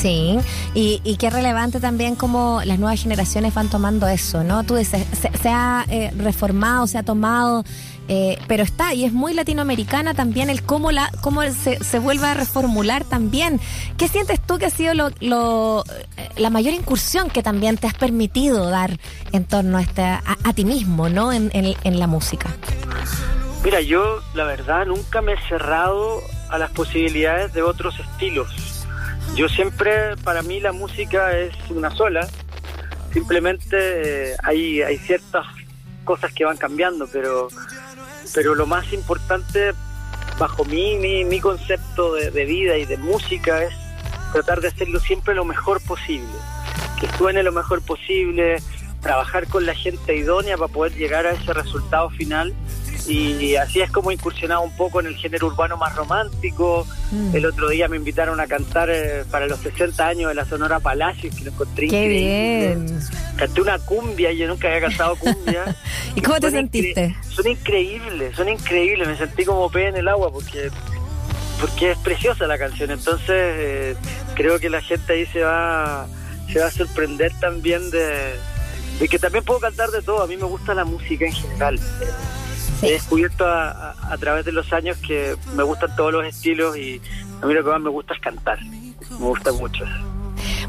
Sí, y, y qué relevante también como las nuevas generaciones van tomando eso, ¿no? Tú dices, se, ha eh, reformado, se ha tomado, eh, pero está, y es muy latinoamericana también el cómo, la, cómo se, se vuelve a reformular también. ¿Qué sientes tú que ha sido lo, lo, eh, la mayor incursión que también te has permitido dar en torno a, este, a ti mismo, ¿no? En, en, en la música. Mira, yo la verdad nunca me he cerrado a las posibilidades de otros estilos. Yo siempre, para mí la música es una sola. Simplemente eh, hay, hay ciertas cosas que van cambiando, pero, pero lo más importante bajo mi, mi, mi concepto de, de vida y de música es tratar de hacerlo siempre lo mejor posible. Que suene lo mejor posible, trabajar con la gente idónea para poder llegar a ese resultado final y así es como he incursionado un poco en el género urbano más romántico. Mm. El otro día me invitaron a cantar eh, para los 60 años de la Sonora Palacios, que lo encontré Qué increíble. bien. canté una cumbia, yo nunca había cantado cumbia. ¿Y cómo te sentiste? Son increíbles, son increíbles, me sentí como pez en el agua porque porque es preciosa la canción, entonces eh, creo que la gente ahí se va se va a sorprender también de, de que también puedo cantar de todo, a mí me gusta la música en general. He descubierto a través de los años que me gustan todos los estilos y a mí lo que más me gusta es cantar, me gusta mucho.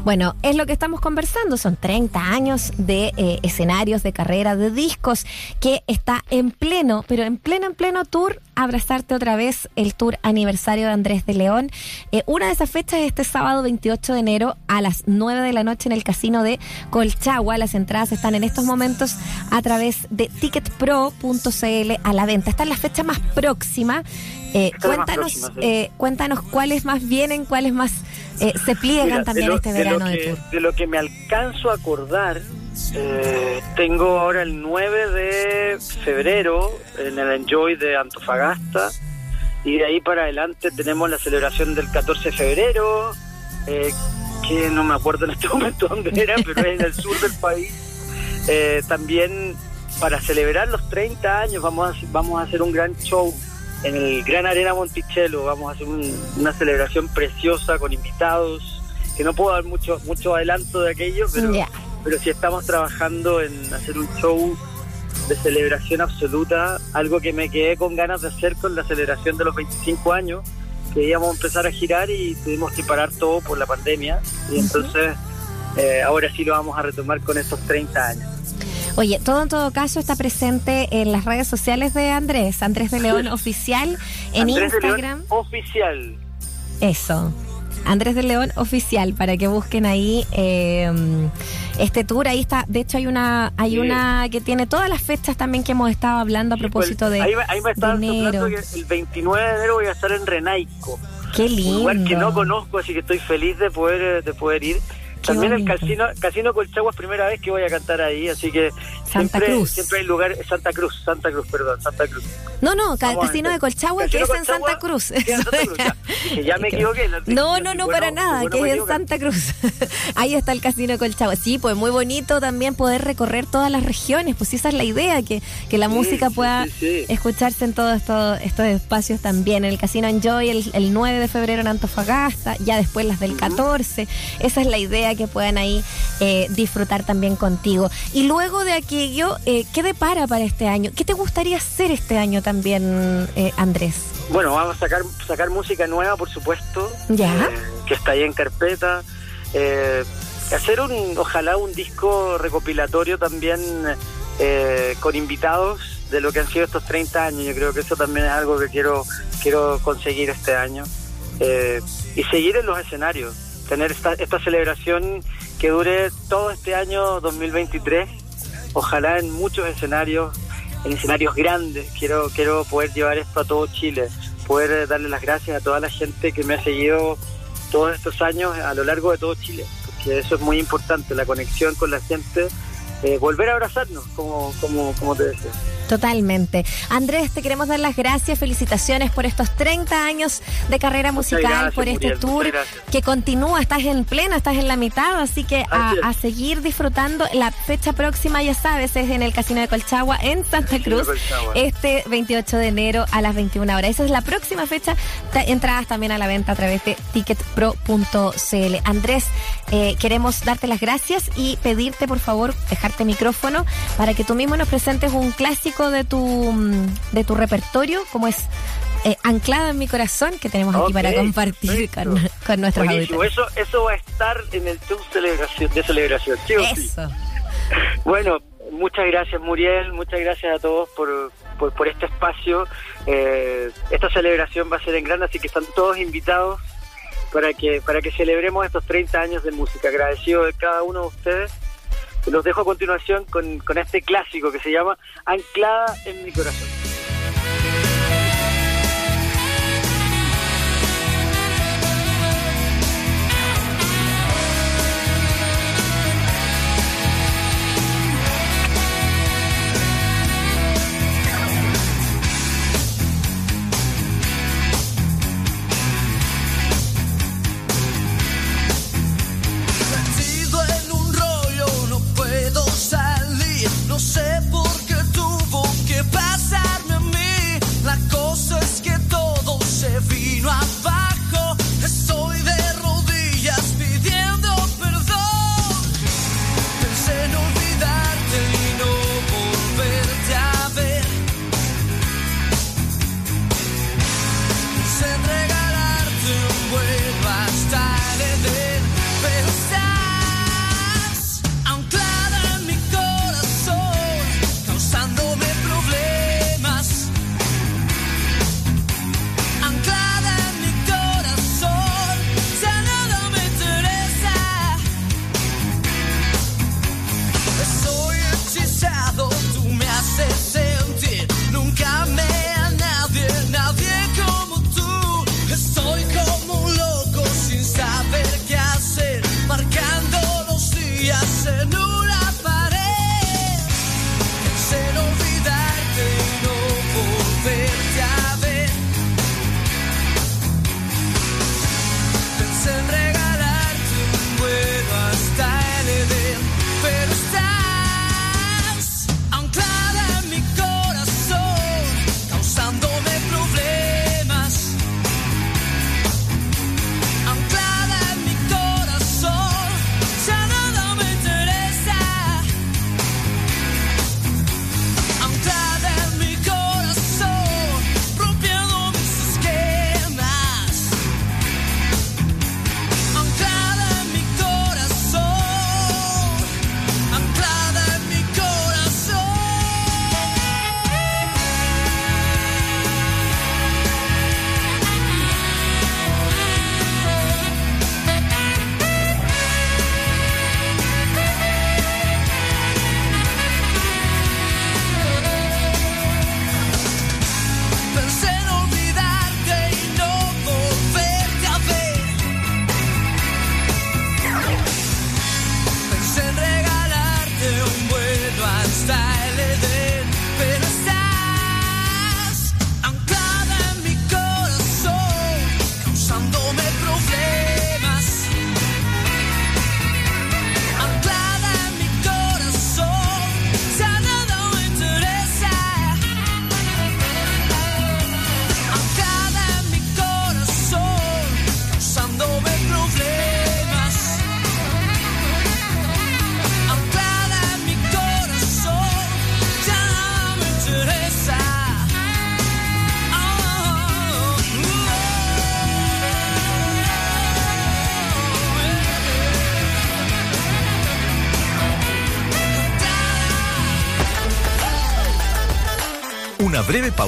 Bueno, es lo que estamos conversando. Son 30 años de eh, escenarios, de carrera, de discos, que está en pleno, pero en pleno, en pleno tour, abrazarte otra vez el tour aniversario de Andrés de León. Eh, una de esas fechas es este sábado 28 de enero a las 9 de la noche en el casino de Colchagua. Las entradas están en estos momentos a través de ticketpro.cl a la venta. Esta es la fecha más próxima. Eh, más cuéntanos, próxima, sí. eh, cuéntanos cuáles más vienen, cuáles más eh, se pliegan Mira, también de lo, este de lo verano de, que, tour. de lo que me alcanzo a acordar, eh, tengo ahora el 9 de febrero en el Enjoy de Antofagasta y de ahí para adelante tenemos la celebración del 14 de febrero, eh, que no me acuerdo en este momento dónde era, pero es en el sur del país. Eh, también para celebrar los 30 años vamos a, vamos a hacer un gran show en el Gran Arena Monticello. Vamos a hacer un- una celebración preciosa con invitados, que no puedo dar mucho mucho adelanto de aquello, pero, Ya. pero sí estamos trabajando en hacer un show de celebración absoluta, algo que me quedé con ganas de hacer con la celebración de los 25 años, que íbamos a empezar a girar y tuvimos que parar todo por la pandemia, y entonces eh, ahora sí lo vamos a retomar con estos 30 años. Oye, todo en todo caso está presente en las redes sociales de Andrés, Andrés de León Oficial, en Andrés de León Instagram. oficial. Eso. Andrés de León Oficial, para que busquen ahí eh, este tour. Ahí está, de hecho hay una hay Sí. una que tiene todas las fechas también que hemos estado hablando a Sí, propósito pues, de, Ahí, ahí me de enero. que el 29 de enero voy a estar en Renaico. Qué Un lugar que no lindo. conozco, así que estoy feliz de poder, de poder ir. También el casino, casino Colchagua es primera vez que voy a cantar ahí, así que Santa siempre, Cruz. siempre hay lugar, Santa Cruz, Santa Cruz, perdón, Santa Cruz. No, no, Vamos Casino de Colchagua, que es en Santa Cruz. en Santa Cruz, ya. Dije, ya me equivoqué. No, no, no, bueno, para nada, bueno, que es en. Santa Cruz. Ahí está el Casino de Colchagua. Sí, pues muy bonito también poder recorrer todas las regiones, pues esa es la idea, que, que la Sí, música sí, pueda sí, escucharse en todos estos, estos espacios también. En el Casino Enjoy el, el 9 de febrero en Antofagasta, ya después las del 14. Esa es la idea, que puedan ahí eh, disfrutar también contigo. Y luego de aquello, eh, ¿qué depara para este año? ¿Qué te gustaría hacer este año también, eh, Andrés? Bueno, vamos a sacar, sacar música nueva, por supuesto. Ya. eh, que está ahí en carpeta. Eh, hacer un, ojalá un disco recopilatorio también eh, con invitados de lo que han sido estos 30 años. Yo creo que eso también es algo que quiero, quiero conseguir este año. Eh, y seguir en los escenarios. Tener esta, esta celebración que dure todo este año 2023. Ojalá en muchos escenarios en escenarios grandes. Quiero, quiero poder llevar esto a todo Chile, poder darle las gracias a toda la gente que me ha seguido todos estos años a lo largo de todo Chile, porque eso es muy importante, la conexión con la gente, eh, volver a abrazarnos, como, como, como te decía. Totalmente. Andrés, te queremos dar las gracias, felicitaciones por estos 30 años de carrera musical, gracias, por este Muriel, tour que continúa, estás en plena, estás en la mitad, así que a, seguir disfrutando. La fecha próxima, ya sabes, es en el Casino de Colchagua, en Santa Cruz, Colchagua. este 28 de enero a las 21 horas. Esa es la próxima fecha. Entradas también a la venta a través de ticketpro.cl. Andrés, eh, queremos darte las gracias y pedirte, por favor, dejarte micrófono para que tú mismo nos presentes un clásico de tu, mm, de tu repertorio, como es eh, Anclada en mi corazón, que tenemos aquí para compartir con, con nuestros Buenísimo, auditores. eso, eso va a estar en el show celebración, de celebración, ¿sí o sí? Eso. Bueno, muchas gracias Muriel, muchas gracias a todos por, por, por este espacio. Eh, esta celebración va a ser en grande, así que están todos invitados para que para que celebremos estos 30 años de música. Agradecido de cada uno de ustedes. Los dejo a continuación con, con este clásico que se llama Anclada en mi corazón.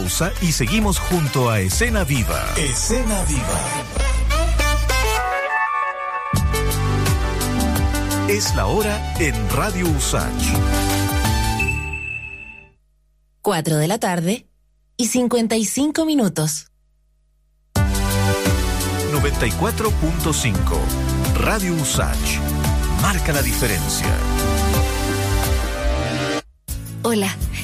Pausa y seguimos junto a Escena Viva. Escena Viva. Es la hora en Radio Usach. 4 de la tarde y 55 minutos. 94.5 Radio Usach. Marca la diferencia.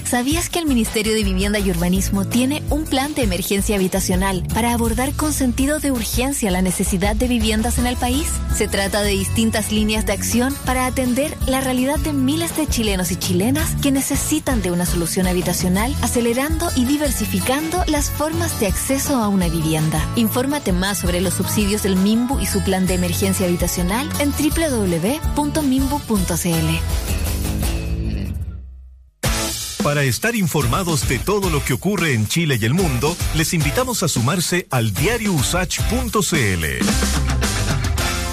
¿Sabías que el Ministerio de Vivienda y Urbanismo tiene un plan de emergencia habitacional para abordar con sentido de urgencia la necesidad de viviendas en el país? Se trata de distintas líneas de acción para atender la realidad de miles de chilenos y chilenas que necesitan de una solución habitacional, acelerando y diversificando las formas de acceso a una vivienda. Infórmate más sobre los subsidios del MIMBU y su plan de emergencia habitacional en www.mimbu.cl. Para estar informados de todo lo que ocurre en Chile y el mundo, les invitamos a sumarse al diariousach.cl.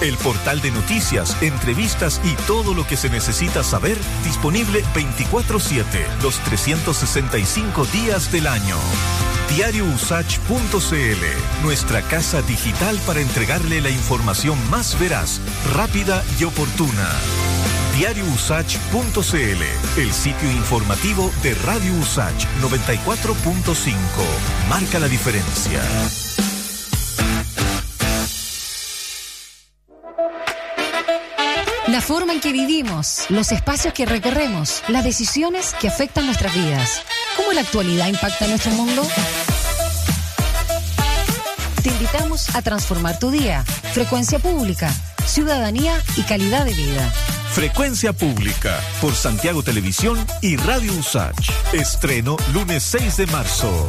El portal de noticias, entrevistas y todo lo que se necesita saber disponible 24/7, los 365 días del año. Diariousach.cl, nuestra casa digital para entregarle la información más veraz, rápida y oportuna diariousach.cl, el sitio informativo de Radio Usach 94.5. Marca la diferencia. La forma en que vivimos, los espacios que recorremos, las decisiones que afectan nuestras vidas. ¿Cómo la actualidad impacta nuestro mundo? Te invitamos a transformar tu día. Frecuencia pública, ciudadanía y calidad de vida. Frecuencia Pública por Santiago Televisión y Radio Usach. Estreno lunes 6 de marzo.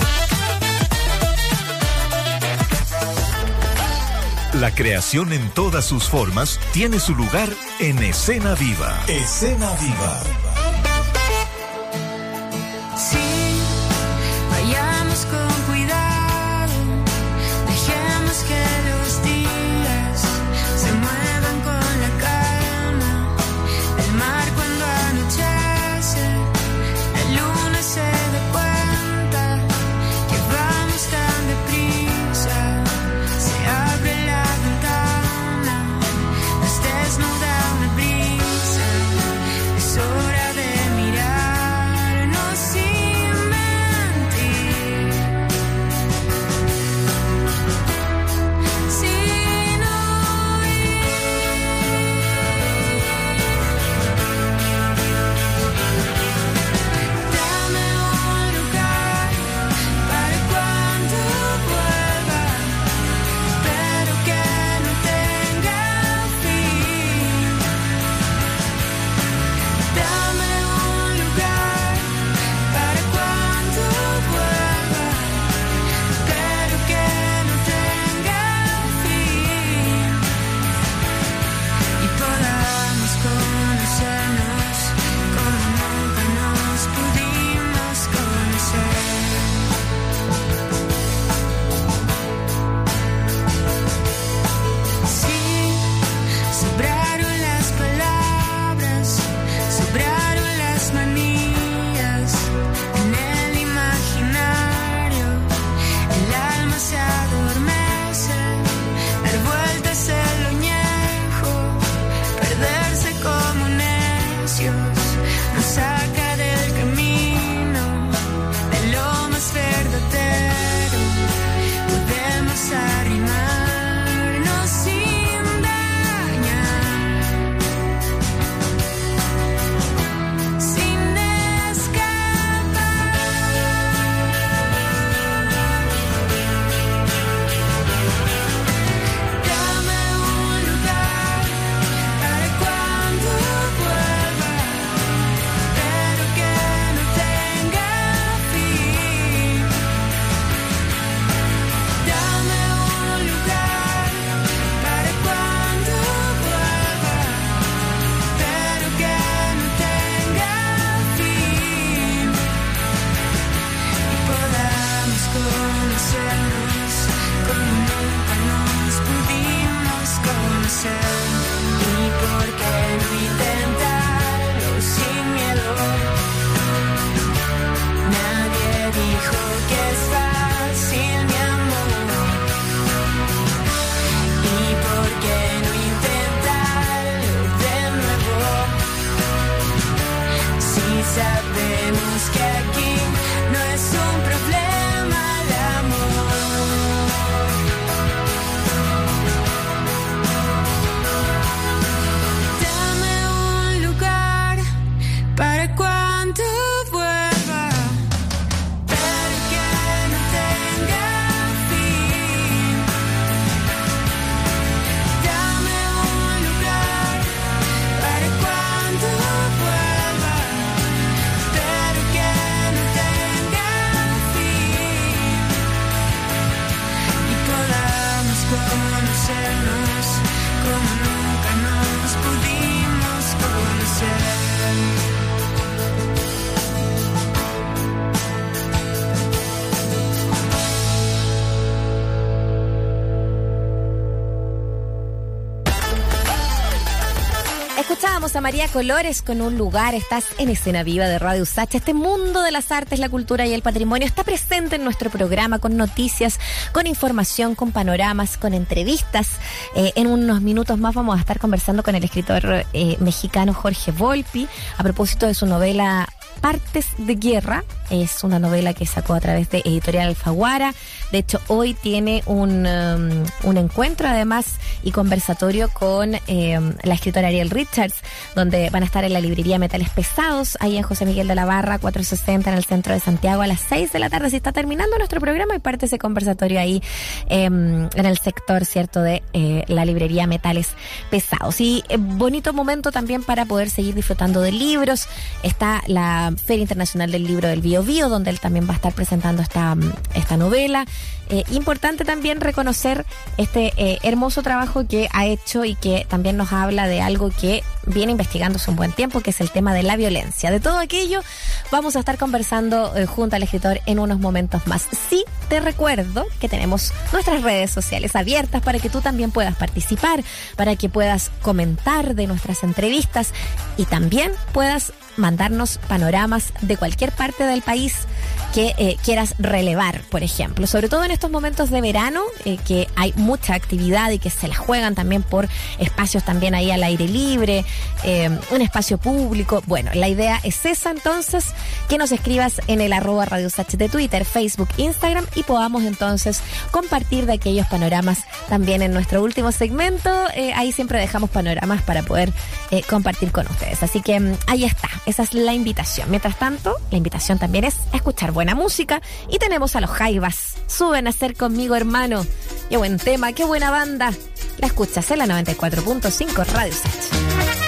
La creación en todas sus formas tiene su lugar en Escena Viva. Escena Viva. María Colores con un lugar. Estás en escena viva de Radio Sacha. Este mundo de las artes, la cultura y el patrimonio está presente en nuestro programa con noticias, con información, con panoramas, con entrevistas. Eh, en unos minutos más vamos a estar conversando con el escritor eh, mexicano Jorge Volpi a propósito de su novela Partes de Guerra. Es una novela que sacó a través de Editorial Alfaguara. De hecho, hoy tiene un, um, un encuentro además y conversatorio con um, la escritora Ariel Richards, donde van a estar en la librería Metales Pesados, ahí en José Miguel de la Barra, 460 en el centro de Santiago a las 6 de la tarde. Si está terminando nuestro programa y parte ese conversatorio ahí um, en el sector, ¿cierto?, de eh, la librería Metales Pesados. Y eh, bonito momento también para poder seguir disfrutando de libros. Está la Feria Internacional del Libro del Bio Bio, donde él también va a estar presentando esta, esta novela. Eh, importante también reconocer este eh, hermoso trabajo que ha hecho y que también nos habla de algo que viene investigándose un buen tiempo, que es el tema de la violencia. De todo aquello vamos a estar conversando eh, junto al escritor en unos momentos más. Sí, te recuerdo que tenemos nuestras redes sociales abiertas para que tú también puedas participar, para que puedas comentar de nuestras entrevistas y también puedas mandarnos panoramas de cualquier parte del país que eh, quieras relevar, por ejemplo. Sobre todo en estos momentos de verano, eh, que hay mucha actividad y que se la juegan también por espacios también ahí al aire libre, eh, un espacio público. Bueno, la idea es esa entonces, que nos escribas en el arroba Radio de Twitter, Facebook, Instagram y podamos entonces compartir de aquellos panoramas también en nuestro último segmento. ahí siempre dejamos panoramas para poder compartir con ustedes. Así que mm, ahí está, esa es la invitación. Mientras tanto, la invitación también es escuchar buena música y tenemos a los Jaivas. Suben a ser conmigo, hermano. Qué buen tema, qué buena banda. La escuchas en la 94.5 Radio Sach.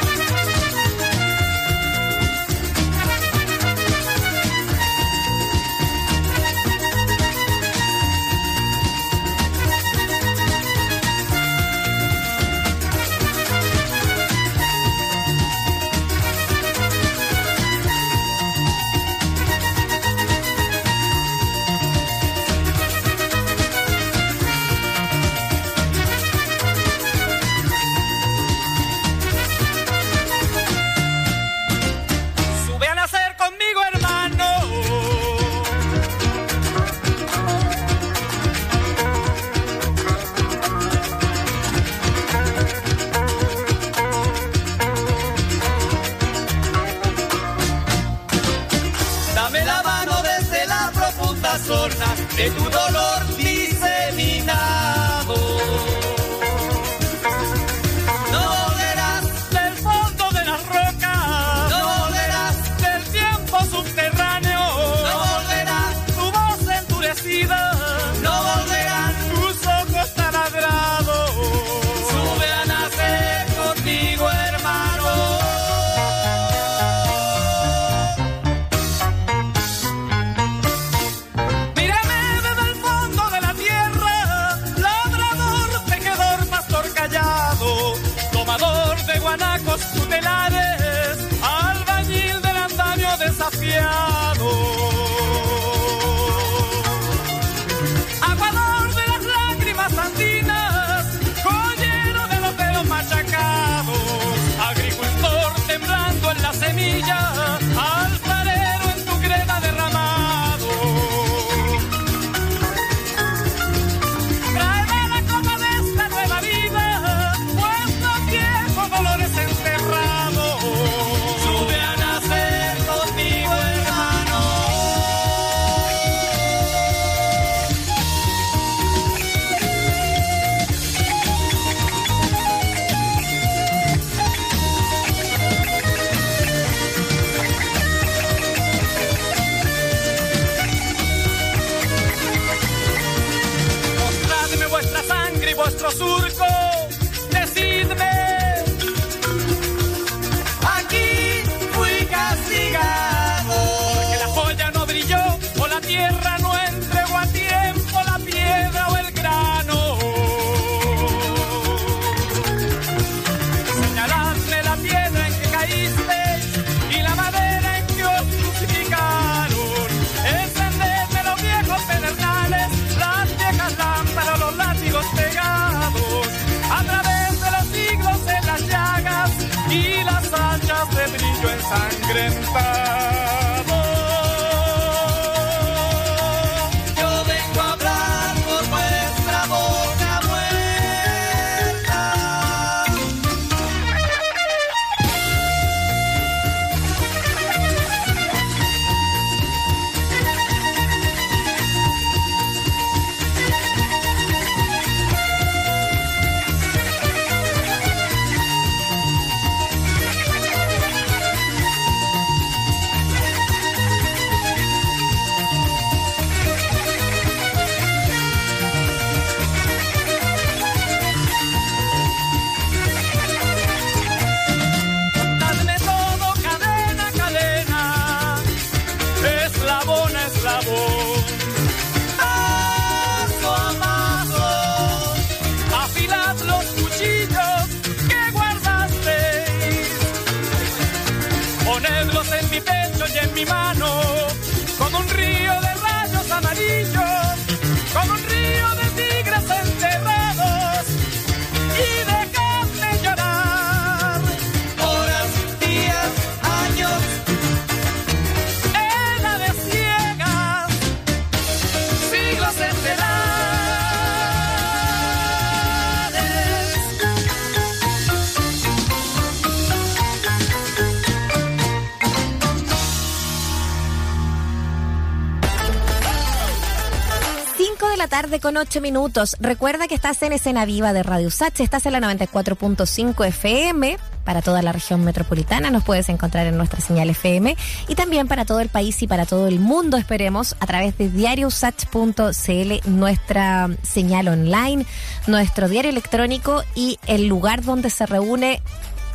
Tarde con ocho minutos. Recuerda que estás en Escena Viva de Radio Sache, estás en la 94.5 FM. Para toda la región metropolitana nos puedes encontrar en nuestra señal FM y también para todo el país y para todo el mundo, esperemos, a través de diariosach.cl, nuestra señal online, nuestro diario electrónico y el lugar donde se reúne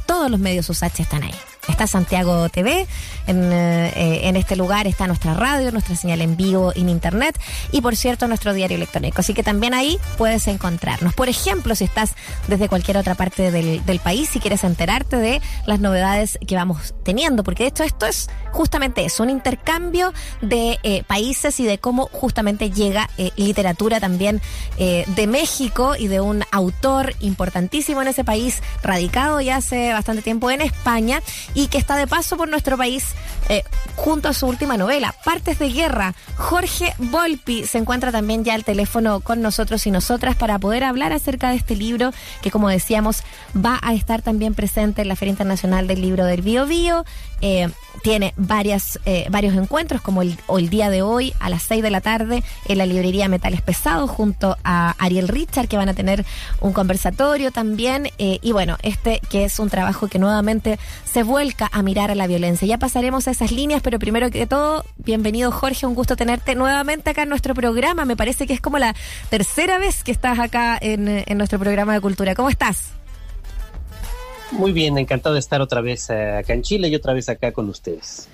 todos los medios USACH están ahí. Está Santiago TV, en, eh, en este lugar está nuestra radio, nuestra señal en vivo en internet y por cierto nuestro diario electrónico. Así que también ahí puedes encontrarnos. Por ejemplo, si estás desde cualquier otra parte del, país y quieres enterarte de las novedades que vamos teniendo, porque de hecho esto es justamente eso, un intercambio de eh, países y de cómo justamente llega eh, literatura también de México y de un autor importantísimo en ese país, radicado ya hace bastante tiempo en España y que está de paso por nuestro país eh, junto a su última novela, Partes de Guerra. Jorge Volpi se encuentra también ya al teléfono con nosotros y nosotras para poder hablar acerca de este libro que, como decíamos, va a estar también presente en la Feria Internacional del Libro del Bio Bio. Eh, tiene varias, eh, varios encuentros, como el, el día de hoy a las 6 de la tarde en la librería Metales Pesados junto a Ariel Richard, que van a tener un conversatorio también. eh, y bueno, este que es un trabajo que nuevamente se vuelca a mirar a la violencia. Ya pasaremos a esas líneas, pero primero que todo, bienvenido Jorge, un gusto tenerte nuevamente acá en nuestro programa. Me parece que es como la tercera vez que estás acá en, en nuestro programa de cultura. ¿Cómo estás? Muy bien, encantado de estar otra vez eh, acá en Chile y otra vez acá con ustedes.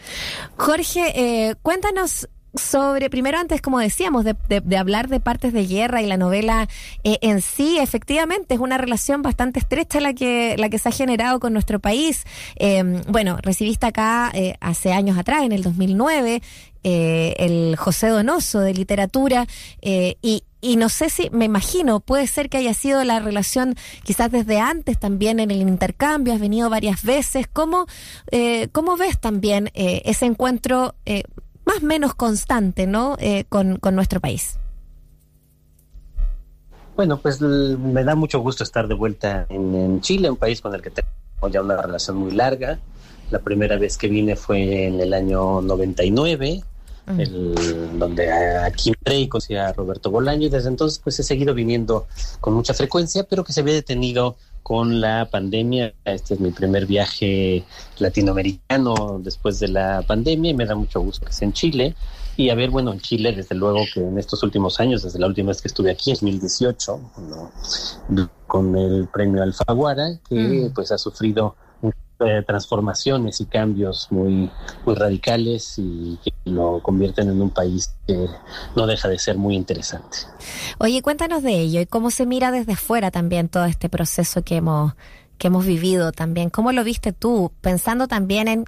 Jorge, eh, cuéntanos sobre, primero antes, como decíamos, de, de- hablar de partes de guerra y la novela eh, en sí, efectivamente, es una relación bastante estrecha la que, la que se ha generado con nuestro país. Eh, bueno, recibiste acá eh, hace años atrás, en el 2009, eh, el José Donoso de literatura eh, y, no sé si, me imagino, puede ser que haya sido la relación quizás desde antes también en el intercambio, has venido varias veces. ¿Cómo, eh, cómo ves también eh, ese encuentro eh, más o menos constante ¿no? Con, con nuestro país? Bueno, pues me da mucho gusto estar de vuelta en, en Chile, un país con el que tengo ya una relación muy larga. La primera vez que vine fue en el año 99, el- donde aquí entré y conocí a Roberto Bolaño y desde entonces pues he seguido viniendo con mucha frecuencia, pero que se había detenido con la pandemia. Este es mi primer viaje latinoamericano después de la pandemia y me da mucho gusto que sea en Chile. Y a ver, bueno, en Chile, desde luego que en estos últimos años, desde la última vez que estuve aquí, en 2018, ¿no? con el premio Alfaguara, que Mm. pues ha sufrido transformaciones y cambios muy, muy radicales y que lo convierten en un país que no deja de ser muy interesante. Oye, cuéntanos de ello y cómo se mira desde fuera también todo este proceso que hemos, que hemos vivido también. ¿Cómo lo viste tú? Pensando también en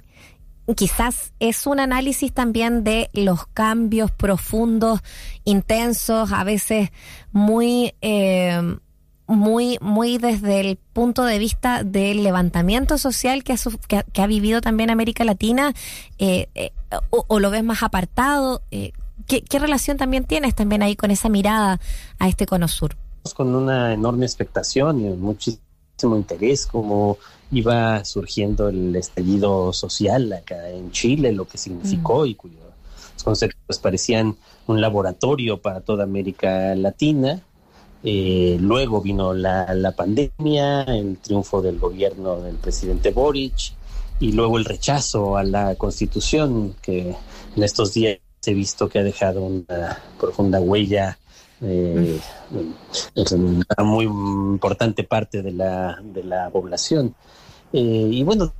quizás es un análisis también de los cambios profundos, intensos, a veces muy eh, muy, muy desde el punto de vista del levantamiento social que ha, que, que ha vivido también América Latina, eh, eh, o, lo ves más apartado. Eh, ¿qué, ¿qué, relación también tienes también ahí con esa mirada a este cono sur? Con una enorme expectación y muchísimo interés, como iba surgiendo el estallido social acá en Chile, lo que significó mm. y cuyos conceptos parecían un laboratorio para toda América Latina eh, luego vino la, la, pandemia, el triunfo del gobierno del presidente Boric y luego el rechazo a la constitución que en estos días he visto que ha dejado una profunda huella eh, una muy importante parte de la, de la población. Eh, y bueno,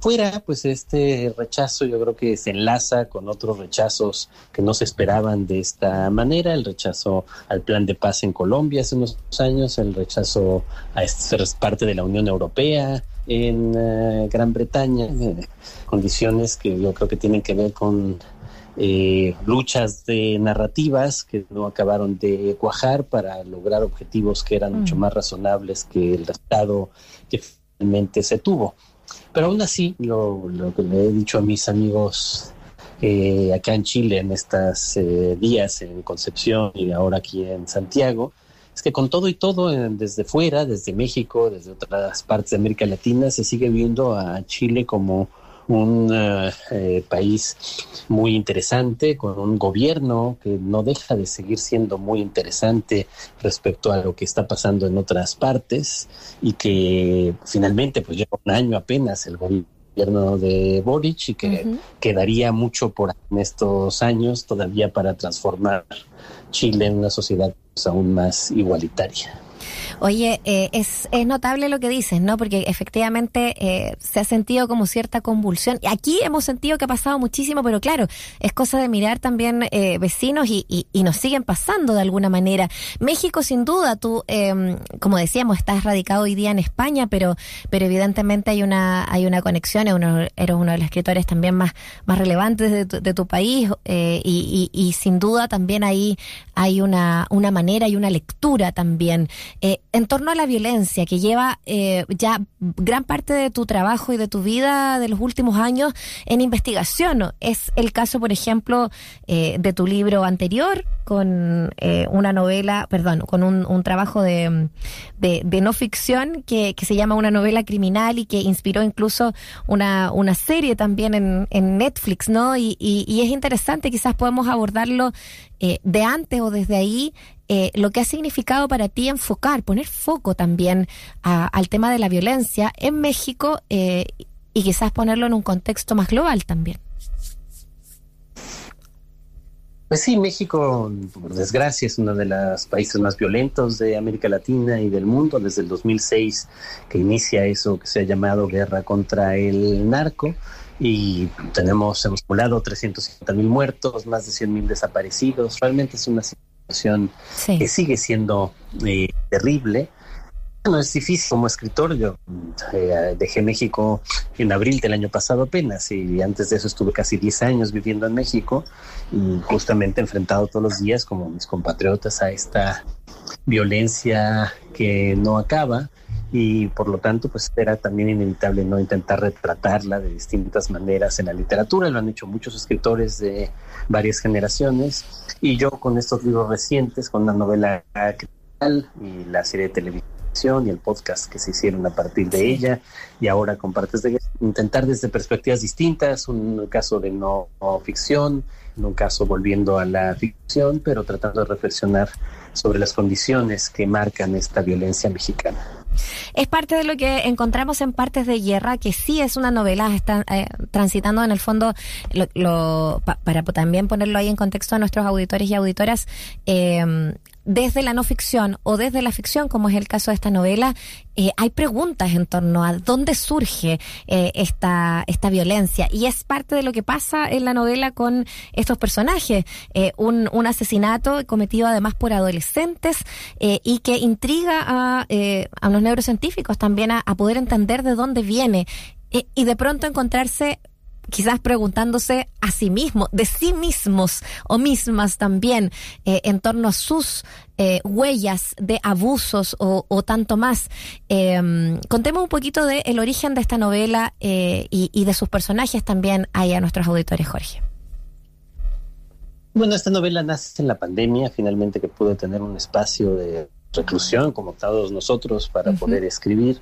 fuera, pues este rechazo yo creo que se enlaza con otros rechazos que no se esperaban de esta manera, el rechazo al plan de paz en Colombia hace unos años, el rechazo a ser parte de la Unión Europea en eh, Gran Bretaña, eh, condiciones que yo creo que tienen que ver con eh, luchas de narrativas que no acabaron de cuajar para lograr objetivos que eran mucho mm. más razonables que el resultado que finalmente se tuvo. Pero aún así, lo, que le he dicho a mis amigos eh, acá en Chile en estos eh, días en Concepción y ahora aquí en Santiago, es que con todo y todo, desde fuera, desde México, desde otras partes de América Latina, se sigue viendo a Chile como un eh, eh, país muy interesante, con un gobierno que no deja de seguir siendo muy interesante respecto a lo que está pasando en otras partes y que finalmente pues lleva un año apenas el gobierno de Boric y que quedaría mucho por en estos años todavía para transformar Chile en una sociedad pues, aún más igualitaria. Oye, eh, es, es notable lo que dices, ¿no? Porque efectivamente eh, se ha sentido como cierta convulsión. Y aquí hemos sentido que ha pasado muchísimo, pero claro, es cosa de mirar también eh, vecinos y, y, y, nos siguen pasando de alguna manera. México, sin duda, tú, eh, como decíamos, estás radicado hoy día en España, pero, pero evidentemente hay una, hay una conexión. Uno, eres uno de los escritores también más, más relevantes de tu, de tu país eh, y, y, y, sin duda también ahí hay una, una manera y una lectura también. Eh, en torno a la violencia que lleva eh, ya gran parte de tu trabajo y de tu vida de los últimos años en investigación. Es el caso, por ejemplo, eh, de tu libro anterior con eh, una novela, perdón, con un, trabajo de, de, de, no ficción que, que se llama Una novela criminal y que inspiró incluso una, una serie también en, en Netflix, ¿no? Y, y, y es interesante, quizás podemos abordarlo eh, de antes o desde ahí eh, lo que ha significado para ti enfocar, poner foco también a, al tema de la violencia en México eh, y quizás ponerlo en un contexto más global también. Pues sí, México, por desgracia, es uno de los países más violentos de América Latina y del mundo desde el 2006 que inicia eso que se ha llamado guerra contra el narco y tenemos, hemos acumulado 350 mil muertos, más de 100 mil desaparecidos. Realmente es una situación sí. que sigue siendo eh, terrible. No es difícil como escritor. Yo eh, dejé México en abril del año pasado apenas y antes de eso estuve casi 10 años viviendo en México y justamente enfrentado todos los días como mis compatriotas a esta violencia que no acaba y por lo tanto pues era también inevitable no intentar retratarla de distintas maneras en la literatura, lo han hecho muchos escritores de varias generaciones. Y yo con estos libros recientes, con la novela criminal y la serie de televisión y el podcast que se hicieron a partir de ella y ahora con partes de intentar desde perspectivas distintas, un caso de no, no ficción, en un caso volviendo a la ficción, pero tratando de reflexionar sobre las condiciones que marcan esta violencia mexicana. Es parte de lo que encontramos en Partes de Guerra, que sí es una novela, está eh, transitando en el fondo, lo, lo pa, para también ponerlo ahí en contexto a nuestros auditores y auditoras, eh, desde la no ficción o desde la ficción, como es el caso de esta novela, eh, hay preguntas en torno a dónde surge eh, esta, esta violencia. Y es parte de lo que pasa en la novela con estos personajes. Eh, un, un, asesinato cometido además por adolescentes eh, y que intriga a, a los neurocientíficos también a, poder entender de dónde viene. y de pronto encontrarse quizás preguntándose a sí mismo, de sí mismos o mismas también, eh, en torno a sus eh, huellas de abusos o, o tanto más. Eh, contemos un poquito del el origen de esta novela eh, y, y de sus personajes también ahí a nuestros auditores, Jorge. Bueno, esta novela nace en la pandemia, finalmente que pude tener un espacio de reclusión, como todos nosotros, para poder escribir.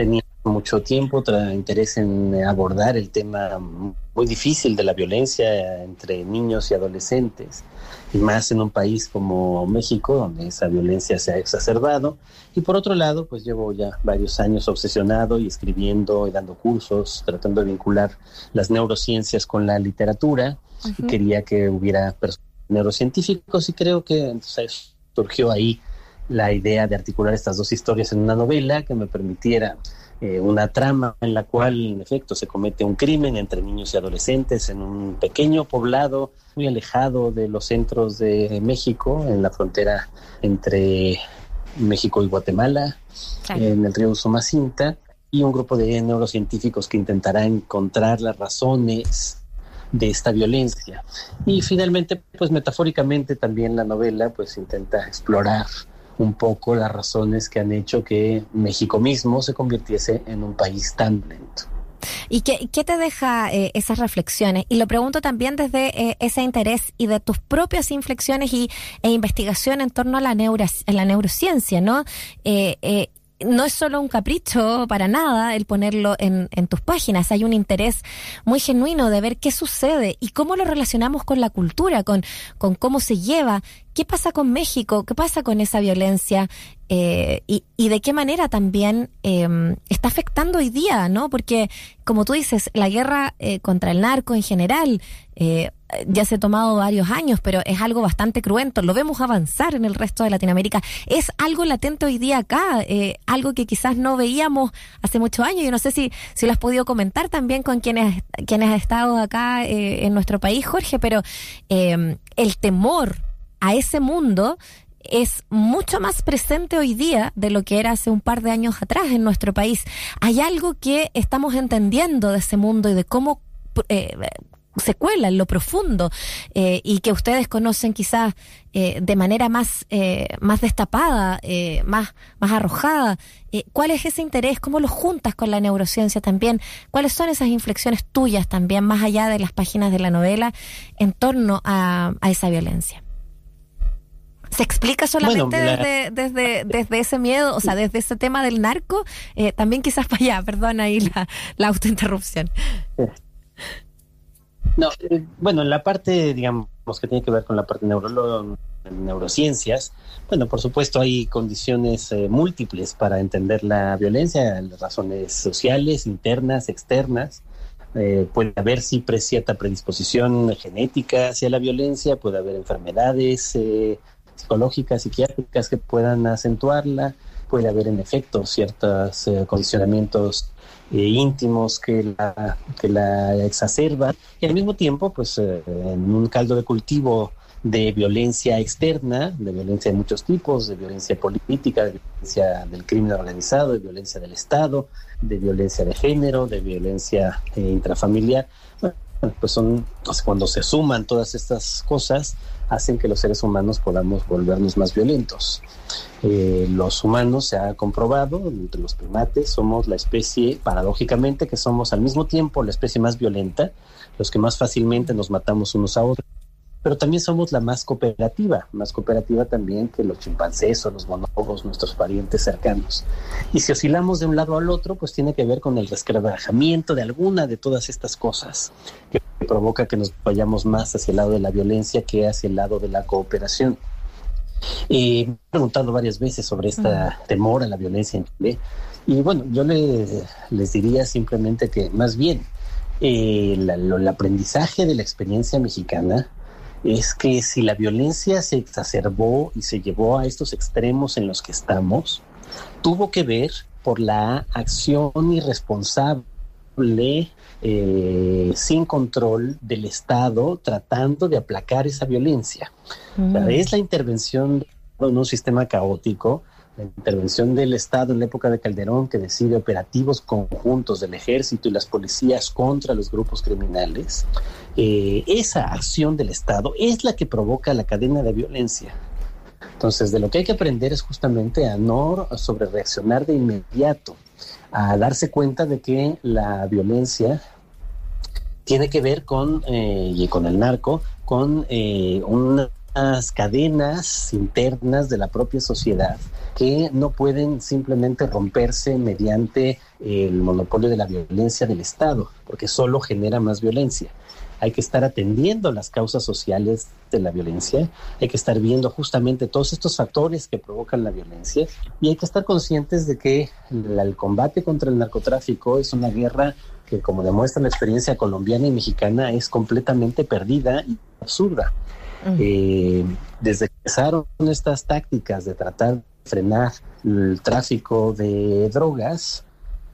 Tenía mucho tiempo, interés en abordar el tema muy difícil de la violencia entre niños y adolescentes, y más en un país como México, donde esa violencia se ha exacerbado. Y por otro lado, pues llevo ya varios años obsesionado y escribiendo y dando cursos, tratando de vincular las neurociencias con la literatura, y quería que hubiera neurocientíficos, y creo que entonces surgió ahí la idea de articular estas dos historias en una novela que me permitiera eh, una trama en la cual, en efecto, se comete un crimen entre niños y adolescentes en un pequeño poblado muy alejado de los centros de México, en la frontera entre México y Guatemala, en el río Usumacinta, y un grupo de neurocientíficos que intentará encontrar las razones de esta violencia. Y finalmente, pues metafóricamente también la novela pues intenta explorar un poco las razones que han hecho que México mismo se convirtiese en un país tan lento. ¿Y qué, qué te deja eh, esas reflexiones? Y lo pregunto también desde eh, ese interés y de tus propias inflexiones y, e investigación en torno a la, neuro, a la neurociencia, ¿no? Eh, no es solo un capricho para nada el ponerlo en, en, tus páginas, hay un interés muy genuino de ver qué sucede y cómo lo relacionamos con la cultura, con, con cómo se lleva, qué pasa con México, qué pasa con esa violencia eh, y, y, de qué manera también eh, está afectando hoy día, ¿no? Porque, como tú dices, la guerra eh, contra el narco en general eh, ya se ha tomado varios años, pero es algo bastante cruento. Lo vemos avanzar en el resto de Latinoamérica. Es algo latente hoy día acá, eh, algo que quizás no veíamos hace muchos años. Yo no sé si, si lo has podido comentar también con quienes, quienes han estado acá eh, en nuestro país, Jorge, pero eh, el temor a ese mundo es mucho más presente hoy día de lo que era hace un par de años atrás en nuestro país. Hay algo que estamos entendiendo de ese mundo y de cómo eh, se cuela en lo profundo eh, y que ustedes conocen quizás eh, de manera más, eh, más destapada, eh, más, más arrojada. ¿Cuál es ese interés? ¿Cómo lo juntas con la neurociencia también? ¿Cuáles son esas inflexiones tuyas también, más allá de las páginas de la novela, en torno a esa violencia? ¿Se explica solamente bueno, desde, desde, desde, ese miedo, o sea, desde ese tema del narco? Eh, también quizás para allá, perdón ahí la, la autointerrupción. No, eh, bueno, la parte, digamos, que tiene que ver con la parte neuro neurociencias, bueno, por supuesto hay condiciones eh, múltiples para entender la violencia, razones sociales, internas, externas. Eh, puede haber sí cierta predisposición genética hacia la violencia, puede haber enfermedades eh, psicológicas, psiquiátricas que puedan acentuarla, puede haber en efecto ciertos eh, condicionamientos eh, íntimos que la, que la exacerban y al mismo tiempo pues eh, en un caldo de cultivo de violencia externa, de violencia de muchos tipos, de violencia política, de violencia del crimen organizado, de violencia del Estado, de violencia de género, de violencia intrafamiliar. Bueno, pues son cuando se suman todas estas cosas hacen que los seres humanos podamos volvernos más violentos. Eh, los humanos se ha comprobado, entre los primates somos la especie, paradójicamente, que somos al mismo tiempo la especie más violenta, los que más fácilmente nos matamos unos a otros, pero también somos la más cooperativa, más cooperativa también que los chimpancés o los bonobos, nuestros parientes cercanos. Y si oscilamos de un lado al otro, pues tiene que ver con el resquebrajamiento de alguna de todas estas cosas que provoca que nos vayamos más hacia el lado de la violencia que hacia el lado de la cooperación. Eh, me he preguntado varias veces sobre este temor a la violencia en Chile y bueno, yo le, les diría simplemente que más bien eh, la, lo, el aprendizaje de la experiencia mexicana es que si la violencia se exacerbó y se llevó a estos extremos en los que estamos, tuvo que ver por la acción irresponsable, eh, sin control del Estado, tratando de aplacar esa violencia. Mm. O sea, es la intervención en un sistema caótico la intervención del Estado en la época de Calderón, que decide operativos conjuntos del ejército y las policías contra los grupos criminales, eh, esa acción del Estado es la que provoca la cadena de violencia. Entonces, de lo que hay que aprender es justamente a no sobre reaccionar de inmediato, a darse cuenta de que la violencia tiene que ver con, eh, y con el narco, con eh, unas cadenas internas de la propia sociedad que no pueden simplemente romperse mediante el monopolio de la violencia del Estado, porque solo genera más violencia. Hay que estar atendiendo las causas sociales de la violencia, hay que estar viendo justamente todos estos factores que provocan la violencia y hay que estar conscientes de que el combate contra el narcotráfico es una guerra que, como demuestra la experiencia colombiana y mexicana, es completamente perdida y absurda. Eh, desde que empezaron estas tácticas de tratar frenar el tráfico de drogas,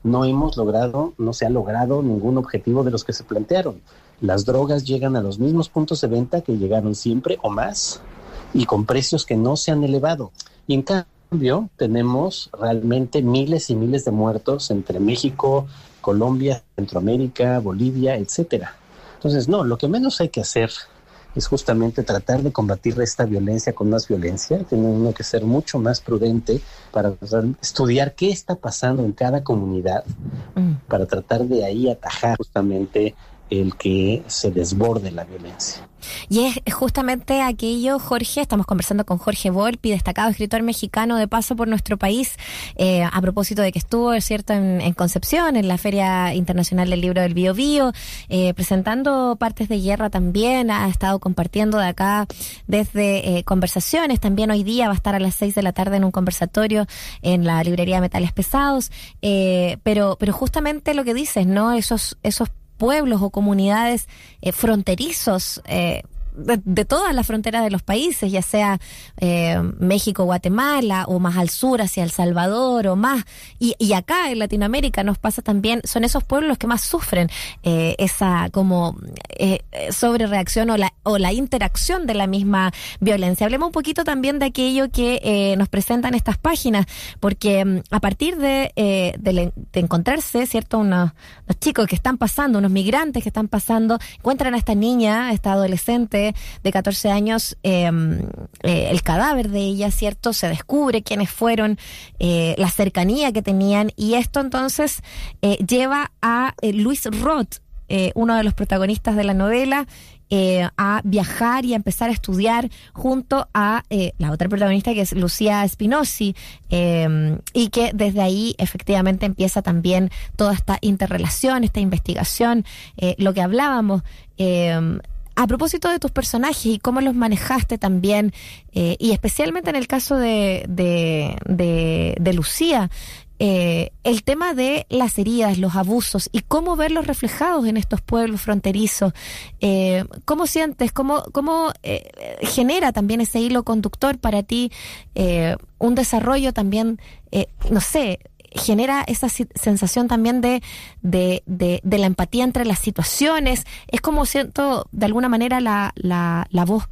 no hemos logrado, no se ha logrado ningún objetivo de los que se plantearon. Las drogas llegan a los mismos puntos de venta que llegaron siempre o más y con precios que no se han elevado. Y en cambio tenemos realmente miles y miles de muertos entre México, Colombia, Centroamérica, Bolivia, etcétera. Entonces, no, lo que menos hay que hacer es justamente tratar de combatir esta violencia con más violencia. Tiene uno que ser mucho más prudente para estudiar qué está pasando en cada comunidad, mm. para tratar de ahí atajar justamente el que se desborde la violencia. Y es justamente aquello, Jorge, estamos conversando con Jorge Volpi, destacado escritor mexicano de paso por nuestro país, eh, a propósito de que estuvo, es cierto, en, Concepción, en la Feria Internacional del Libro del Bio Bio, eh, presentando partes de guerra también, ha estado compartiendo de acá desde eh, conversaciones, también hoy día va a estar a las seis de la tarde en un conversatorio en la librería Metales Pesados, pero, pero justamente lo que dices, ¿no? Esos, esos pueblos o comunidades eh, fronterizos eh, de, todas las fronteras de los países, ya sea eh, México, Guatemala, o más al sur hacia El Salvador, o más. Y, y acá en Latinoamérica nos pasa también, son esos pueblos los que más sufren eh, esa como eh, sobre reacción o la, o la interacción de la misma violencia. Hablemos un poquito también de aquello que eh, nos presentan estas páginas, porque mm, a partir de, eh, de, de, encontrarse, ¿cierto? Unos, unos chicos que están pasando, unos migrantes que están pasando, encuentran a esta niña, a esta adolescente, de, 14 años, em, eh, el cadáver de ella, ¿cierto? Se descubre quiénes fueron, eh, la cercanía que tenían y esto entonces eh, lleva a Luis Roth, uno de los protagonistas de la novela, a viajar y a empezar a estudiar junto a la otra protagonista que es Lucía Spinosi em, y que desde ahí efectivamente empieza también toda esta interrelación, esta investigación, lo que hablábamos. A propósito de tus personajes y cómo los manejaste también, eh, y especialmente en el caso de, de, Lucía, eh, el tema de las heridas, los abusos y cómo verlos reflejados en estos pueblos fronterizos. Eh, ¿Cómo sientes? ¿Cómo, cómo genera también ese hilo conductor para ti un desarrollo también, no sé, genera esa sensación también de, de, de, la empatía entre las situaciones. Es como siento de alguna manera la, la, la voz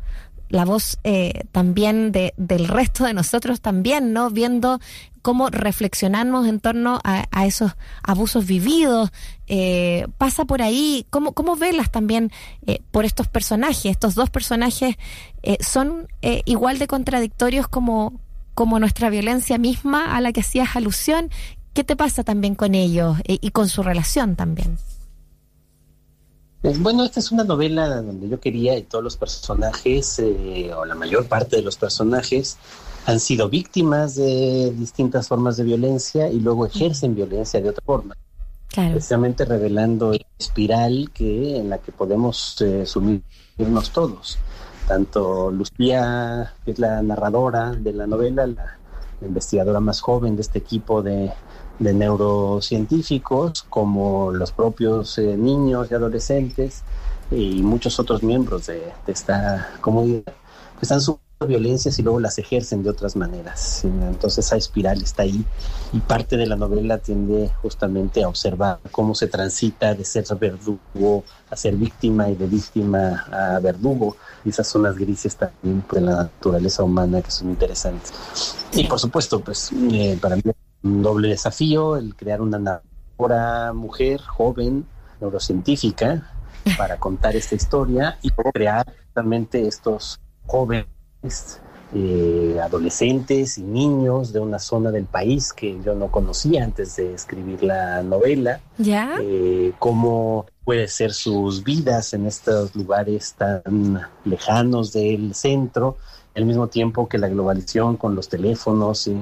la voz eh, también de, del resto de nosotros también, ¿no? Viendo cómo reflexionamos en torno a, esos abusos vividos, eh, pasa por ahí, cómo, cómo verlas también eh, por estos personajes, estos dos personajes eh, son igual de contradictorios como, como nuestra violencia misma a la que hacías alusión. ¿Qué te pasa también con ellos y, con su relación también? Eh, bueno, esta es una novela donde yo quería y todos los personajes, eh, o la mayor parte de los personajes, han sido víctimas de distintas formas de violencia y luego ejercen violencia de otra forma. Claro. Precisamente revelando la espiral que, en la que podemos eh, sumirnos todos tanto Lucía, que es la narradora de la novela, la, investigadora más joven de este equipo de, neurocientíficos, como los propios eh, niños y adolescentes y muchos otros miembros de, esta comunidad, que están violencias y luego las ejercen de otras maneras. Entonces esa espiral está ahí y parte de la novela tiende justamente a observar cómo se transita de ser verdugo a ser víctima y de víctima a verdugo. Y esas zonas grises también de la naturaleza humana que son interesantes. Y por supuesto, pues eh, para mí es un doble desafío el crear una narradora mujer, joven, neurocientífica, para contar esta historia y crear justamente estos jóvenes eh, adolescentes y niños de una zona del país que yo no conocía antes de escribir la novela. ¿Ya? Eh, cómo puede ser sus vidas en estos lugares tan lejanos del centro, al mismo tiempo que la globalización con los teléfonos y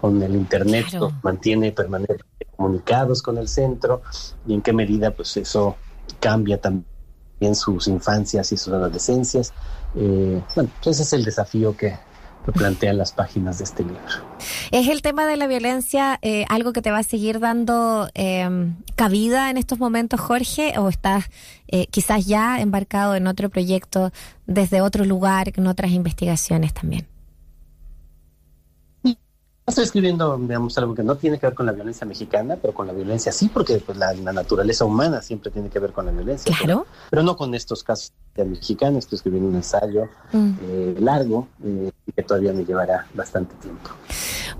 con el internet los mantiene permanentemente comunicados con el centro y en qué medida pues eso cambia también sus infancias y sus adolescencias. Eh, bueno, ese es el desafío que, plantean las páginas de este libro. ¿Es el tema de la violencia eh, algo que te va a seguir dando eh, cabida en estos momentos, Jorge? ¿O estás eh, quizás ya embarcado en otro proyecto desde otro lugar, en otras investigaciones también? Estoy escribiendo, digamos, algo que no tiene que ver con la violencia mexicana, pero con la violencia sí, porque pues, la, la naturaleza humana siempre tiene que ver con la violencia. Claro. Pero, pero no con estos casos de mexicanos. Estoy escribiendo un ensayo mm. eh, largo eh, y que todavía me llevará bastante tiempo.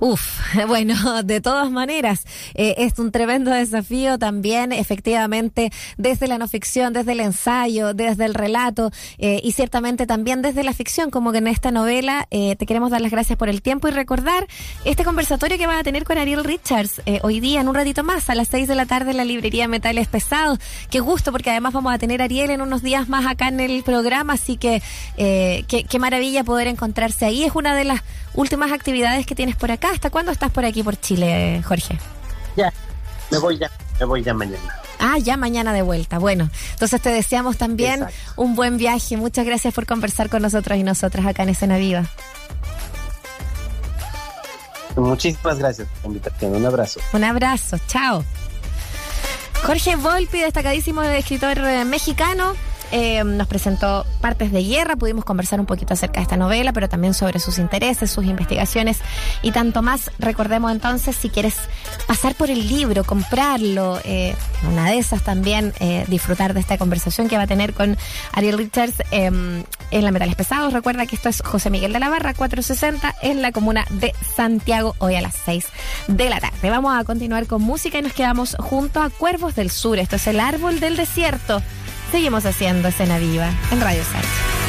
Uf, bueno, de todas maneras, eh, es un tremendo desafío también, efectivamente, desde la no ficción, desde el ensayo, desde el relato eh, y ciertamente también desde la ficción, como que en esta novela eh, te queremos dar las gracias por el tiempo y recordar este conversatorio que vas a tener con Ariel Richards eh, hoy día, en un ratito más, a las seis de la tarde en la librería Metales Pesados. Qué gusto, porque además vamos a tener Ariel en unos días más acá en el programa, así que qué, qué maravilla poder encontrarse ahí. Es una de las últimas actividades que tienes por acá. ¿Hasta cuándo estás por aquí por Chile, Jorge? Ya, me voy ya, me voy ya mañana. Ah, ya mañana de vuelta. Bueno, entonces te deseamos también Exacto. un buen viaje. Muchas gracias por conversar con nosotros y nosotras acá en Escena Viva. Muchísimas gracias por la invitación. Un abrazo. Un abrazo. Chao. Jorge Volpi, destacadísimo escritor mexicano, eh, nos presentó Partes de Guerra, pudimos conversar un poquito acerca de esta novela, pero también sobre sus intereses, sus investigaciones y tanto más. Recordemos entonces, si quieres pasar por el libro, comprarlo, eh, una de esas también, eh, disfrutar de esta conversación que va a tener con Ariel Richards en la Metales Pesados. Recuerda que esto es José Miguel de la Barra, 460, en la comuna de Santiago, hoy a las 6 de la tarde. Vamos a continuar con música y nos quedamos junto a Cuervos del Sur. Esto es el árbol del desierto. Seguimos haciendo escena viva en Radio Sánchez.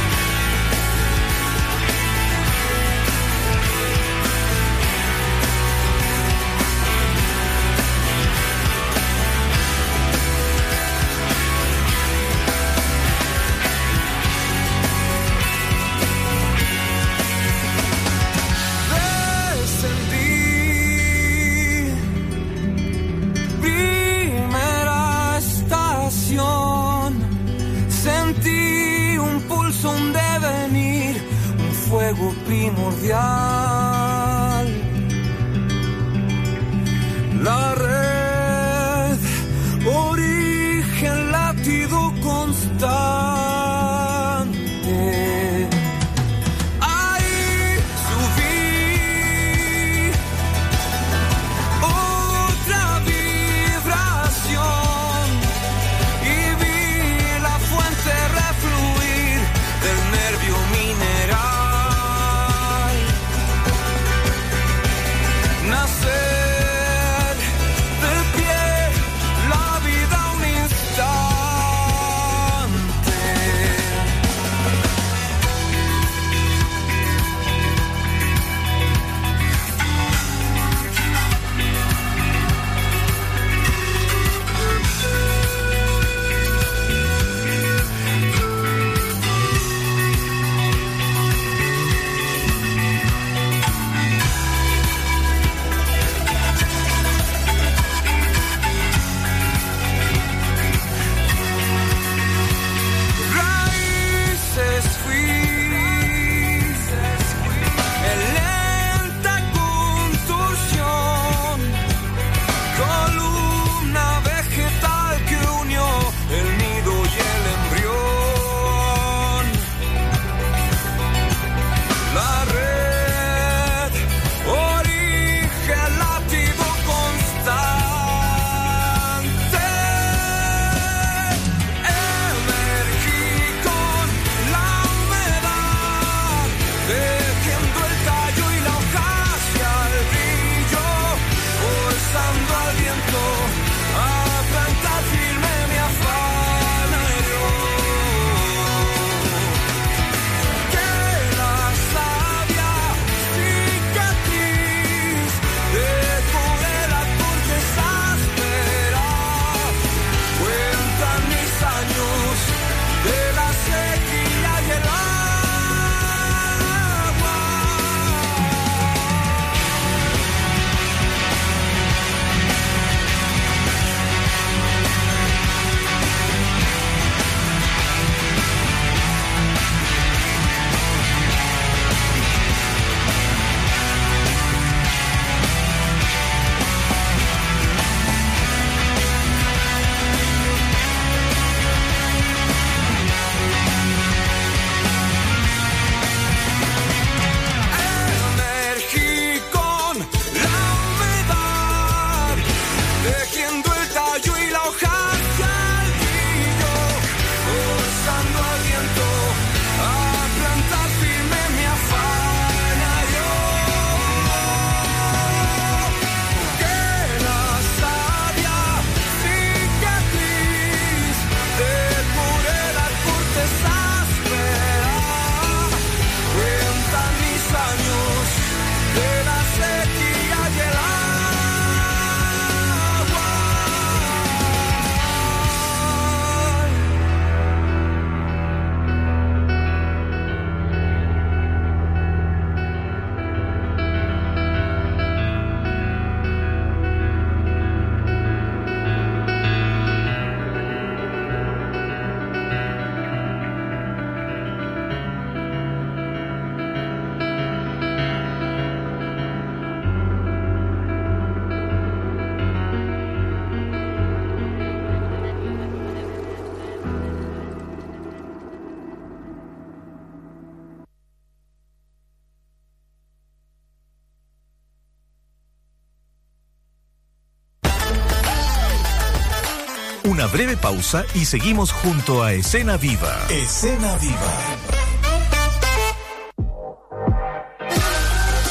Breve pausa y seguimos junto a Escena Viva. Escena Viva.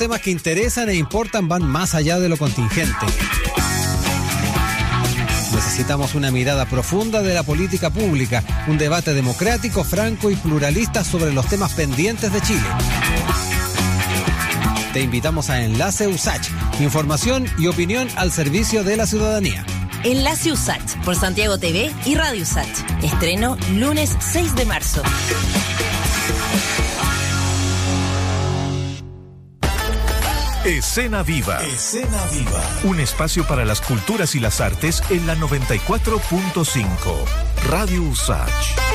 Temas que interesan e importan van más allá de lo contingente. Necesitamos una mirada profunda de la política pública, un debate democrático, franco y pluralista sobre los temas pendientes de Chile. Te invitamos a Enlace USACH, información y opinión al servicio de la ciudadanía. Enlace USACH por Santiago TV y Radio USACH. Estreno lunes 6 de marzo. Escena Viva. Escena Viva. Un espacio para las culturas y las artes en la 94.5. Radio Usach.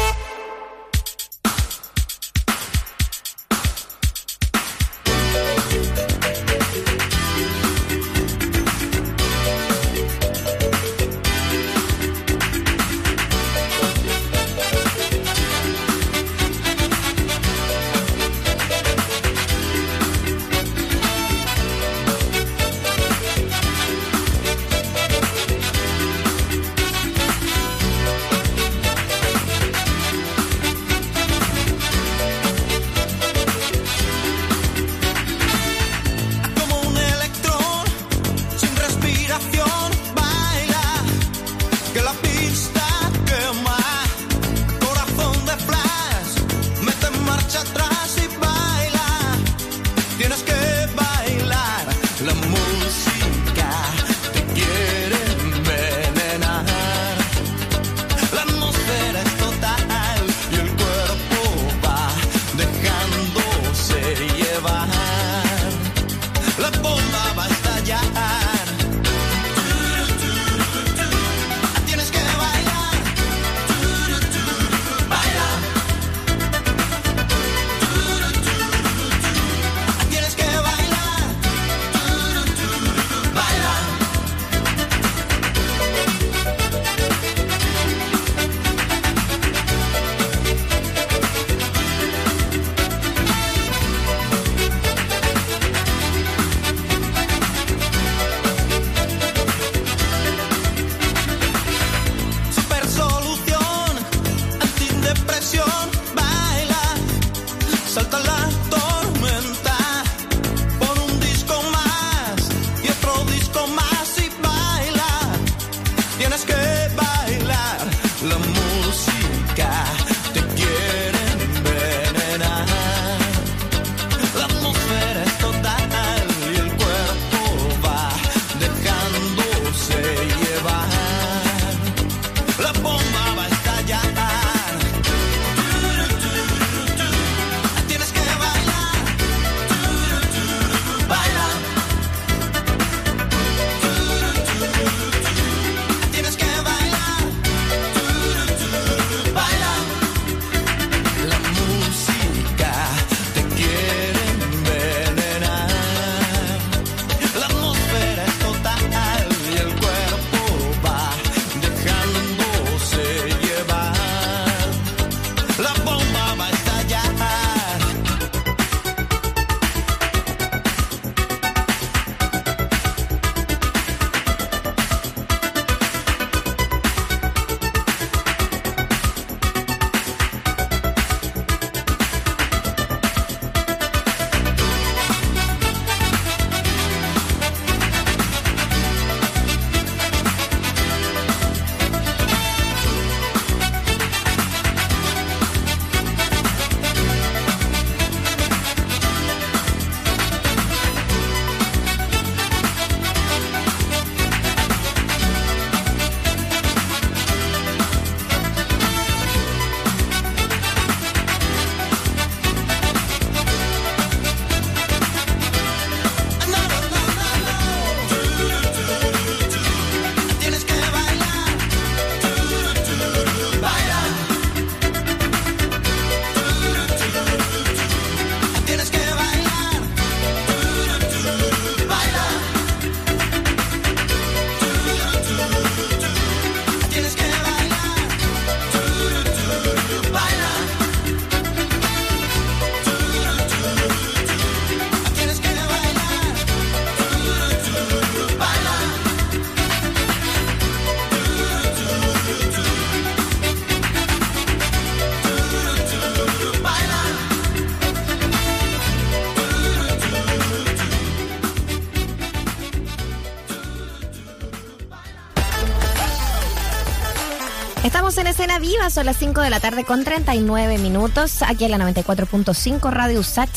Son las 5 de la tarde con 39 minutos, aquí en la 94.5 Radio Usach,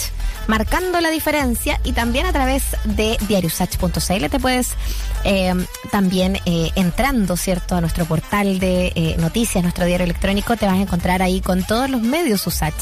marcando la diferencia y también a través de diariosach.cl te puedes eh, también eh, entrando, ¿cierto?, a nuestro portal de eh, noticias, nuestro diario electrónico, te vas a encontrar ahí con todos los medios Usach.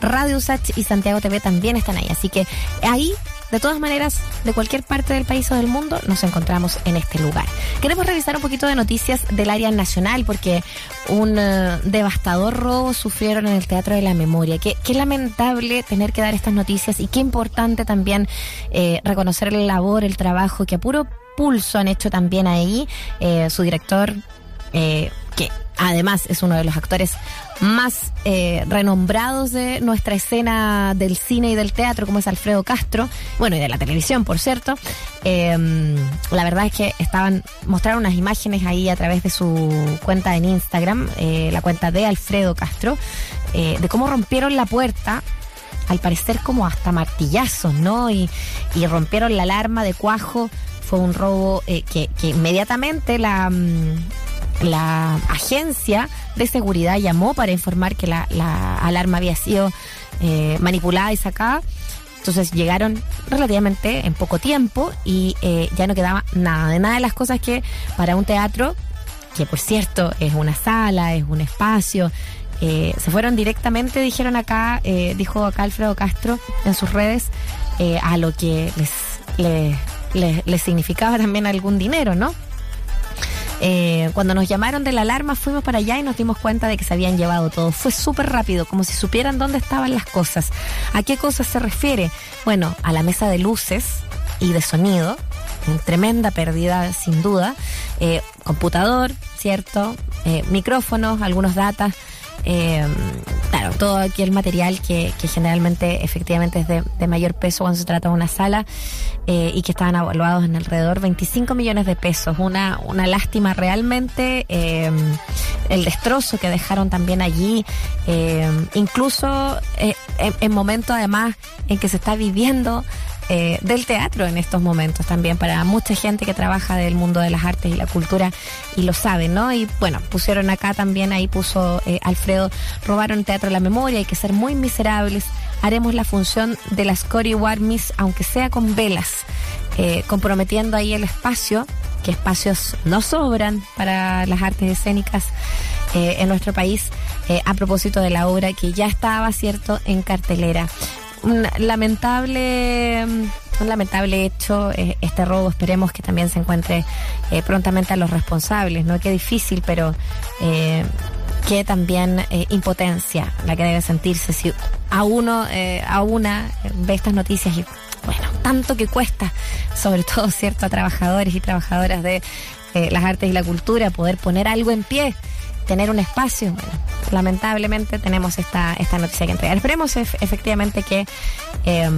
Radio Usach y Santiago TV también están ahí, así que ahí de todas maneras, de cualquier parte del país o del mundo, nos encontramos en este lugar. Queremos revisar un poquito de noticias del área nacional porque un eh, devastador robo sufrieron en el Teatro de la Memoria. Qué, lamentable tener que dar estas noticias y qué importante también eh, reconocer la labor, el trabajo que a puro pulso han hecho también ahí eh, su director, eh, además es uno de los actores más eh, renombrados de nuestra escena del cine y del teatro, como es Alfredo Castro, bueno, y de la televisión, por cierto. Eh, la verdad es que estaban, mostraron unas imágenes ahí a través de su cuenta en Instagram, eh, la cuenta de Alfredo Castro, eh, de cómo rompieron la puerta al parecer como hasta martillazos, ¿no? Y, rompieron la alarma de cuajo. Fue un robo que, que inmediatamente la, mm, la agencia de seguridad llamó para informar que la, la alarma había sido eh, manipulada y sacada. Entonces llegaron relativamente en poco tiempo y eh, ya no quedaba nada de nada de las cosas que para un teatro, que por cierto es una sala, es un espacio, eh, se fueron directamente, dijeron acá, eh, dijo acá Alfredo Castro en sus redes, a lo que les, les, les significaba también algún dinero, ¿no? Eh, cuando nos llamaron de la alarma fuimos para allá y nos dimos cuenta de que se habían llevado todo. Fue súper rápido, como si supieran dónde estaban las cosas. ¿A qué cosas se refiere? Bueno, a la mesa de luces y de sonido. en Tremenda pérdida, sin duda. Eh, computador, ¿cierto? Eh, micrófonos, algunos datas. Eh, claro, todo aquí el material que, que generalmente efectivamente es de, de, mayor peso cuando se trata de una sala eh, y que estaban evaluados en alrededor 25 millones de pesos. Una, una lástima realmente eh, el destrozo que dejaron también allí, incluso en momentos además en que se está viviendo eh, del teatro en estos momentos también para mucha gente que trabaja del mundo de las artes y la cultura y lo sabe, ¿no? Y bueno, pusieron acá también, ahí puso eh, Alfredo, robaron teatro de la memoria, hay que ser muy miserables, haremos la función de las Cory Warmis, aunque sea con velas, eh, comprometiendo ahí el espacio, que espacios no sobran para las artes escénicas en nuestro país, a propósito de la obra que ya estaba, cierto, en cartelera un lamentable un lamentable hecho eh, este robo. Esperemos que también se encuentre eh, prontamente a los responsables no qué difícil pero eh, también eh, impotencia la que debe sentirse si a uno a una ve estas noticias y bueno tanto que cuesta sobre todo cierto a trabajadores y trabajadoras de las artes y la cultura poder poner algo en pie tener un espacio. Bueno, lamentablemente tenemos esta, esta noticia que entregar. Esperemos ef efectivamente que eh,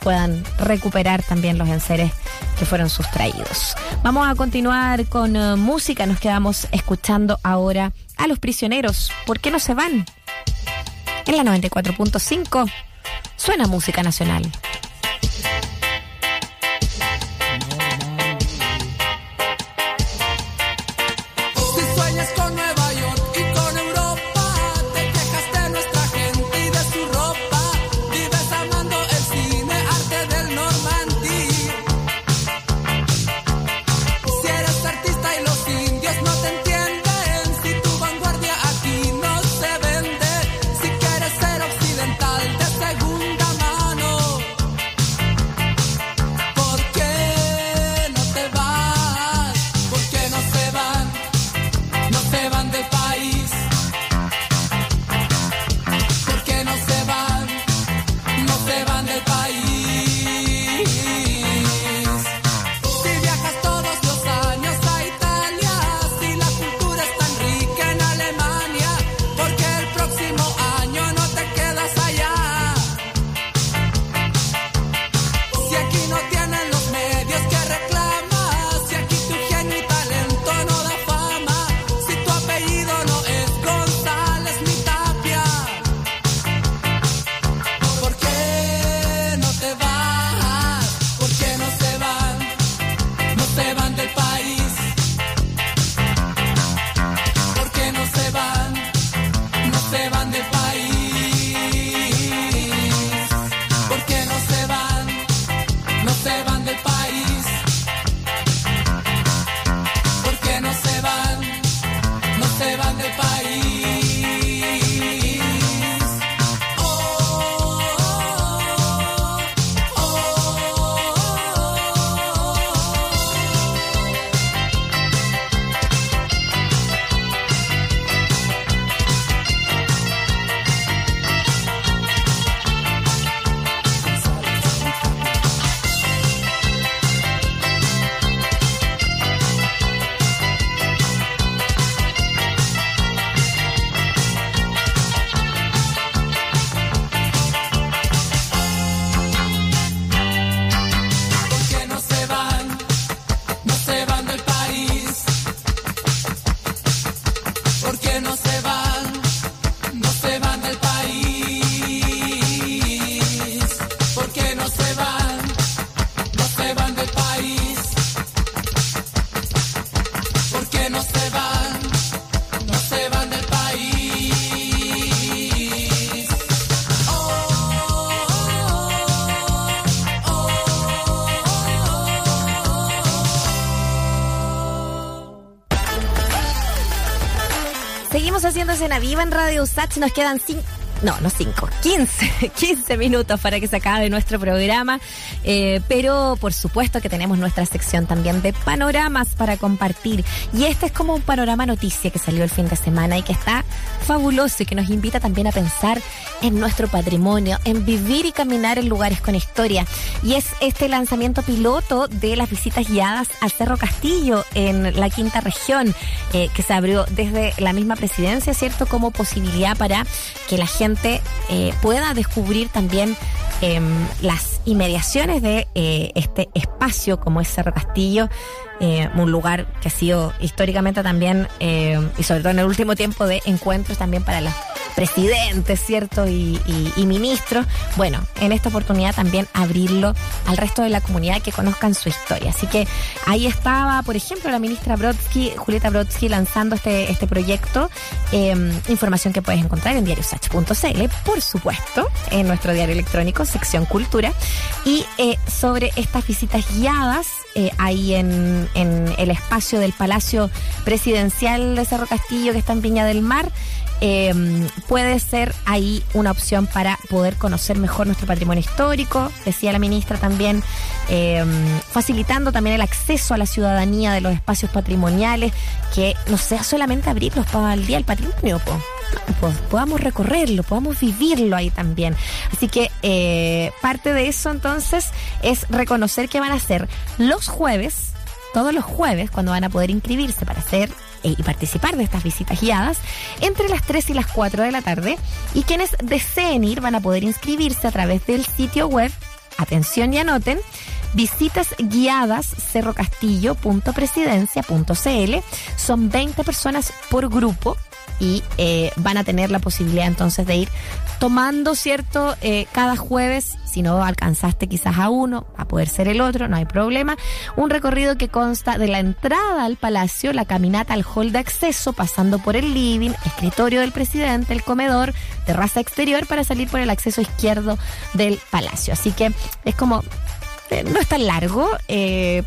puedan recuperar también los enseres que fueron sustraídos. Vamos a continuar con uh, música. Nos quedamos escuchando ahora a los prisioneros. ¿Por qué no se van? En la 94.5 suena música nacional. Haciendo Cena Viva en Radio Sach. Nos quedan cinco. No, no cinco, 15, 15 minutos para que se acabe nuestro programa. Eh, pero por supuesto que tenemos nuestra sección también de panoramas para compartir. Y este es como un panorama noticia que salió el fin de semana y que está fabuloso y que nos invita también a pensar en nuestro patrimonio, en vivir y caminar en lugares con historia. Y es este lanzamiento piloto de las visitas guiadas al Cerro Castillo en la quinta región, eh, que se abrió desde la misma presidencia, ¿cierto? Como posibilidad para que la gente eh, pueda descubrir también em, las inmediaciones de eh, este espacio como es Cerro Castillo, eh, un lugar que ha sido históricamente también, y sobre todo en el último tiempo, de encuentros también para los presidentes, ¿cierto? Y, ministros. Bueno, en esta oportunidad también abrirlo al resto de la comunidad que conozcan su historia. Así que ahí estaba, por ejemplo, la ministra Brodsky, Julieta Brodsky, lanzando este, este proyecto. Em, información que puedes encontrar en diariosach.cl, por supuesto, en nuestro diario electrónico, sección cultura. Y eh, sobre estas visitas guiadas, eh, ahí en, en el espacio del Palacio Presidencial de Cerro Castillo, que está en Viña del Mar, eh, puede ser ahí una opción para poder conocer mejor nuestro patrimonio histórico, decía la ministra también, eh, facilitando también el acceso a la ciudadanía de los espacios patrimoniales, que no sea solamente abrirlos para el Día del Patrimonio, pues, podamos recorrerlo, podamos vivirlo ahí también. Así que eh, parte de eso entonces es reconocer que van a ser los jueves, todos los jueves, cuando van a poder inscribirse para hacer eh, y participar de estas visitas guiadas entre las 3 y las 4 de la tarde y quienes deseen ir van a poder inscribirse a través del sitio web, atención y anoten, visitas guiadas cerrocastillo.presidencia.cl. Son 20 personas por grupo y eh, van a tener la posibilidad entonces de ir tomando, ¿cierto? Eh, cada jueves, si no alcanzaste quizás a uno, a poder ser el otro, no hay problema. Un recorrido que consta de la entrada al palacio, la caminata al hall de acceso, pasando por el living, escritorio del presidente, el comedor, terraza exterior para salir por el acceso izquierdo del palacio. Así que es como eh, no es tan largo,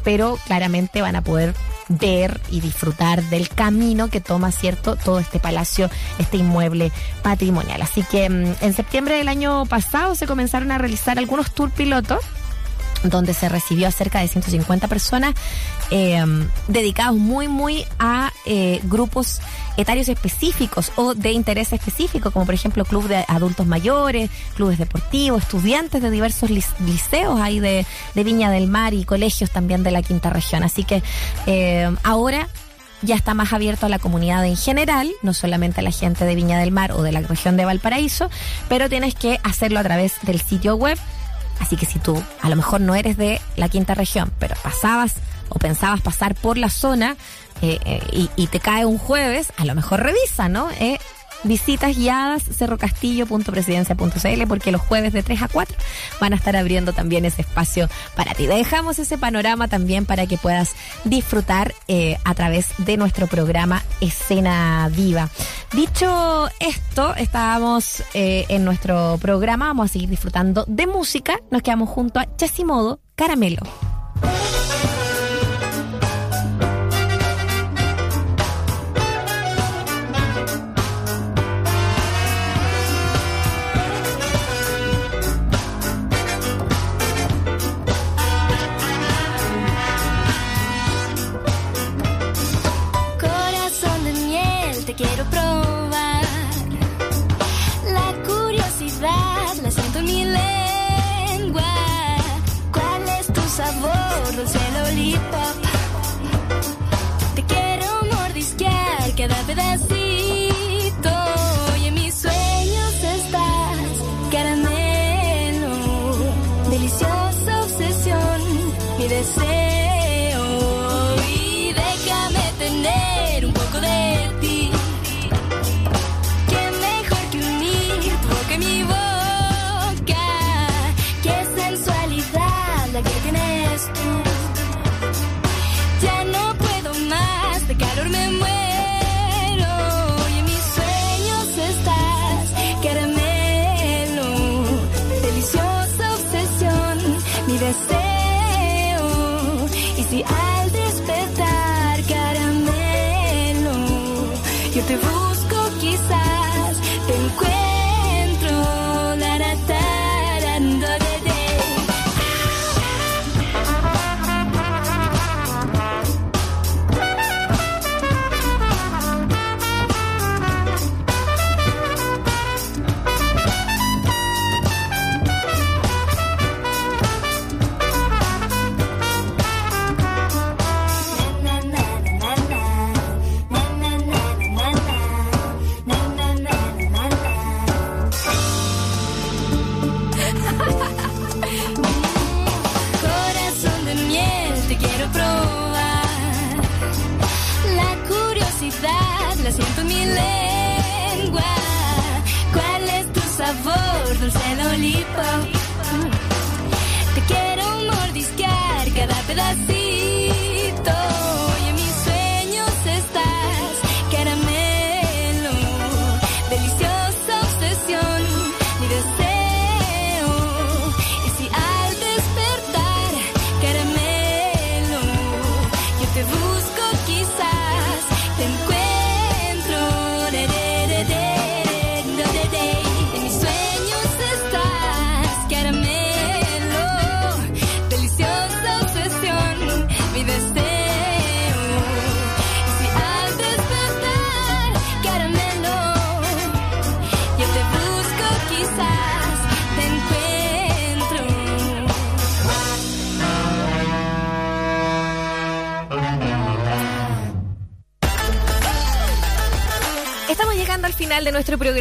pero claramente van a poder ver y disfrutar del camino que toma, ¿cierto? Todo este palacio, este inmueble patrimonial. Así que mm, en septiembre del año pasado se comenzaron a realizar algunos tour pilotos donde se recibió a cerca de 150 personas eh, dedicados muy, muy a eh, grupos etarios específicos o de interés específico, como por ejemplo club de adultos mayores, clubes deportivos, estudiantes de diversos liceos ahí de, Viña del Mar y colegios también de la quinta región. Así que eh, ahora ya está más abierto a la comunidad en general, no solamente a la gente de Viña del Mar o de la región de Valparaíso, pero tienes que hacerlo a través del sitio web Así que si tú a lo mejor no eres de la quinta región, pero pasabas o pensabas pasar por la zona eh, eh, y, te cae un jueves, a lo mejor revisa, ¿no? Eh, visitas guiadas cerrocastillo.presidencia.cl porque los jueves de 3 a 4 van a estar abriendo también ese espacio para ti. Dejamos ese panorama también para que puedas disfrutar eh, a través de nuestro programa Escena Viva. Dicho esto, estábamos eh, en nuestro programa, vamos a seguir disfrutando de música. Nos quedamos junto a Chasimodo Caramelo.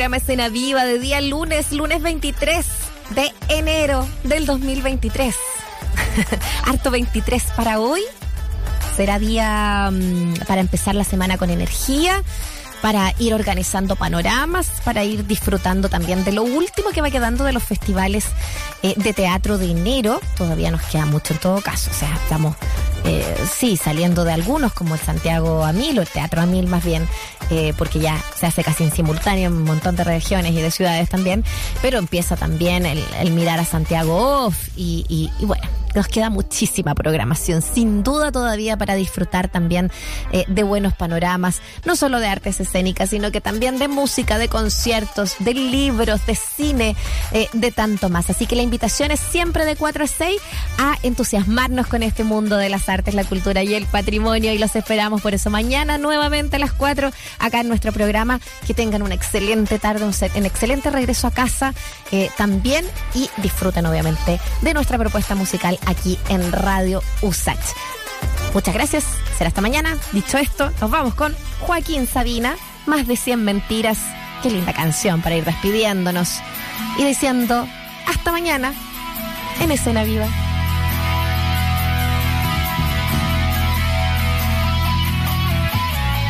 Programa Escena Viva de día lunes, lunes 23 de enero del 2023. Harto 23 para hoy. Será día mm, para empezar la semana con energía, para ir organizando panoramas, para ir disfrutando también de lo último que va quedando de los festivales eh, de teatro de enero. Todavía nos queda mucho en todo caso. O sea, estamos, eh, sí, saliendo de algunos, como el Santiago a Mil o el Teatro a Mil más bien, eh, porque ya se hace casi en simultáneo en un montón de regiones y de ciudades también. Pero empieza también el, mirar a Santiago Off y, y- y bueno. Nos queda muchísima programación, sin duda todavía para disfrutar también eh, de buenos panoramas, no solo de artes escénicas, sino que también de música, de conciertos, de libros, de cine, eh, de tanto más. Así que la invitación es siempre de 4 a 6 a entusiasmarnos con este mundo de las artes, la cultura y el patrimonio y los esperamos por eso mañana nuevamente a las 4 acá en nuestro programa. Que tengan una excelente tarde, un, se- un excelente regreso a casa eh, también y disfruten obviamente de nuestra propuesta musical aquí en Radio USACH. Muchas gracias, será hasta mañana. Dicho esto, nos vamos con Joaquín Sabina, más de 100 mentiras. Qué linda canción para ir despidiéndonos y diciendo hasta mañana en Escena Viva.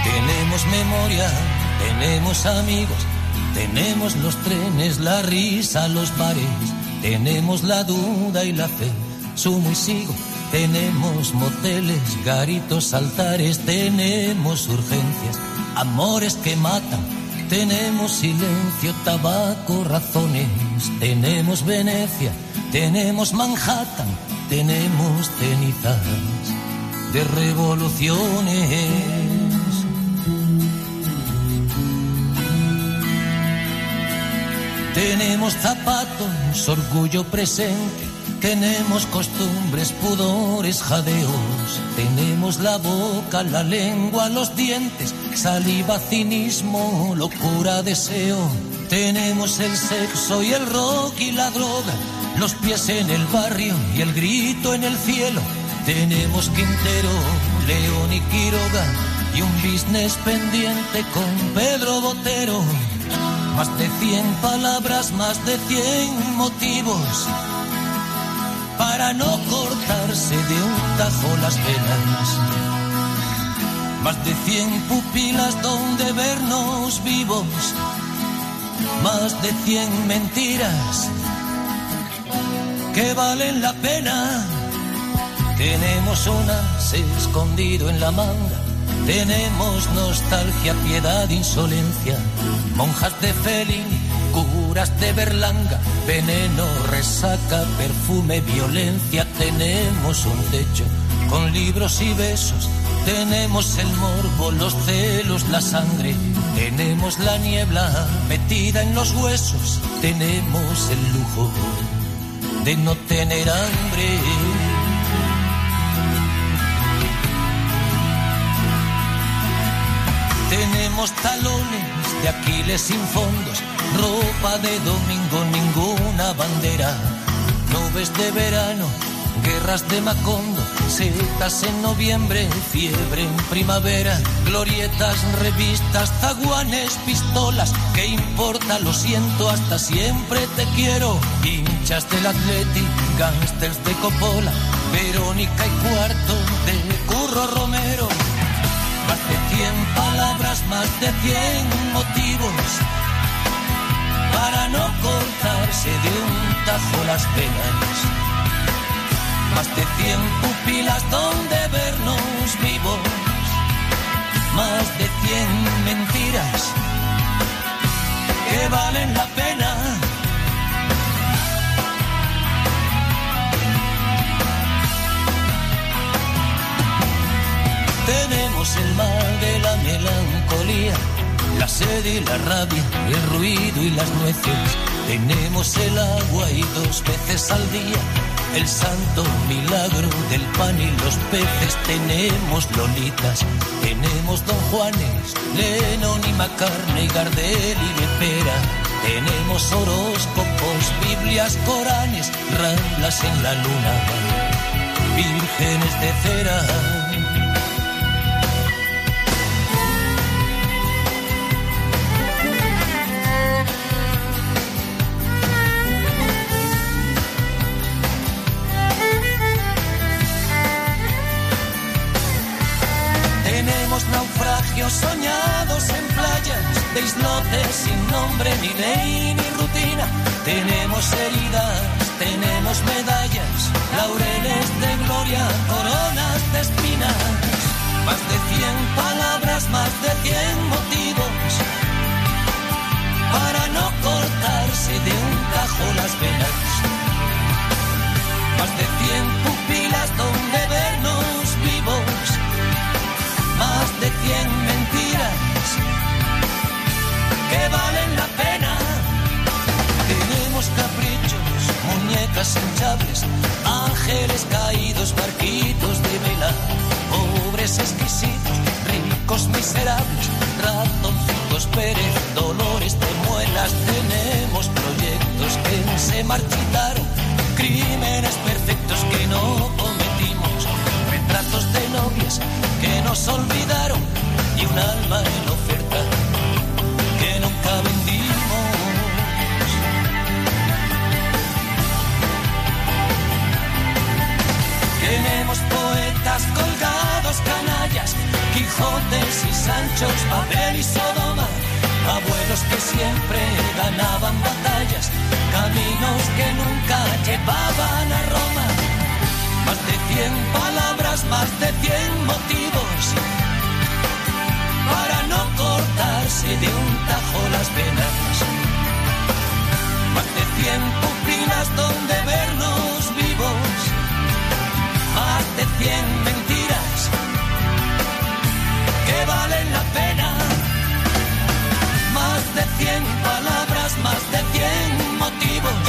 Tenemos memoria, tenemos amigos, tenemos los trenes, la risa, los bares, tenemos la duda y la fe, sumo y sigo, tenemos moteles, garitos, altares, tenemos urgencias, amores que matan, tenemos silencio, tabaco, razones, tenemos Venecia, tenemos Manhattan, tenemos cenizas de revoluciones. Tenemos zapatos, orgullo presente, tenemos costumbres, pudores, jadeos, tenemos la boca, la lengua, los dientes, saliva, cinismo, locura, deseo. Tenemos el sexo y el rock y la droga, los pies en el barrio y el grito en el cielo. Tenemos Quintero, León y Quiroga y un business pendiente con Pedro Botero. Más de cien palabras, más de cien motivos para no cortarse de un tajo las venas. Más de cien pupilas donde vernos vivos. Más de cien mentiras que valen la pena. Tenemos unas escondido en la manga. Tenemos nostalgia, piedad, insolencia. Monjas de Fellini, curas de Berlanga. Veneno, resaca, perfume, violencia. Tenemos un techo con libros y besos. Tenemos el morbo, los celos, la sangre. Tenemos la niebla metida en los huesos. Tenemos el lujo de no tener hambre. Tenemos talones de Aquiles sin fondos, ropa de domingo, ninguna bandera, nubes de verano, guerras de Macondo, setas en noviembre, fiebre en primavera, glorietas, revistas, zaguanes, pistolas, ¿qué importa? Lo siento, hasta siempre te quiero, hinchas del Atleti, gángsters de Coppola, Verónica y cuarto de Curro Romero. Más de cien palabras, más de cien motivos para no cortarse de un tajo las penas. Más de cien pupilas donde vernos vivos. Más de cien mentiras que valen la pena. La sed y la rabia, el ruido y las nueces. Tenemos el agua y dos veces al día, el santo milagro del pan y los peces. Tenemos lolitas, tenemos don Juanes, Lennon y Macarne, Gardel y Lepera. Tenemos horóscopos, Biblias, Coranes, ramblas en la luna, vírgenes de cera. Soñados en playas de islotes sin nombre, ni ley, ni rutina. Tenemos heridas, tenemos medallas, laureles de gloria, coronas de espinas. Más de cien palabras, más de cien motivos para no cortarse de un tajo las venas. Más de cien pupilas donde vernos vivos más de cien valen la pena. Tenemos caprichos, muñecas hinchables, ángeles caídos, barquitos de vela, pobres exquisitos, ricos miserables, ratoncitos Pérez, dolores de muelas. Tenemos proyectos que se marchitaron, crímenes perfectos que no cometimos, retratos de novias que nos olvidaron y un alma en Quijotes y Sanchos, Babel y Sodoma, abuelos que siempre ganaban batallas, caminos que nunca llevaban a Roma. Más de cien palabras, más de cien motivos para no cortarse de un tajo las venas. Más de cien pupilas donde vernos vivos, más de cien que valen la pena. Más de cien palabras, más de cien motivos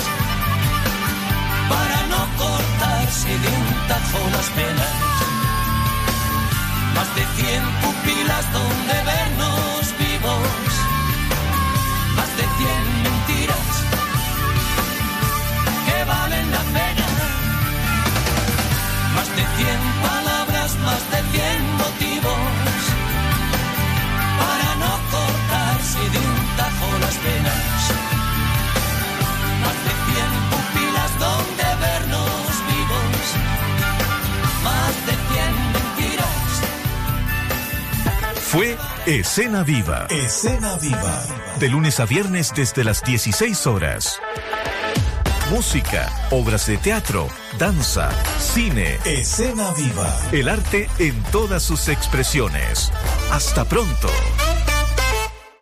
para no cortarse de un tajo las penas. Más de cien pupilas donde vernos vivos, más de cien mentiras que valen la pena. Más de cien palabras, más de cien motivos más de cien pupilas donde vernos vivos, más de cien mentiras. Fue Escena Viva. Escena Viva. De lunes a viernes desde las 16 horas. Música, obras de teatro, danza, cine. Escena Viva. El arte en todas sus expresiones. Hasta pronto.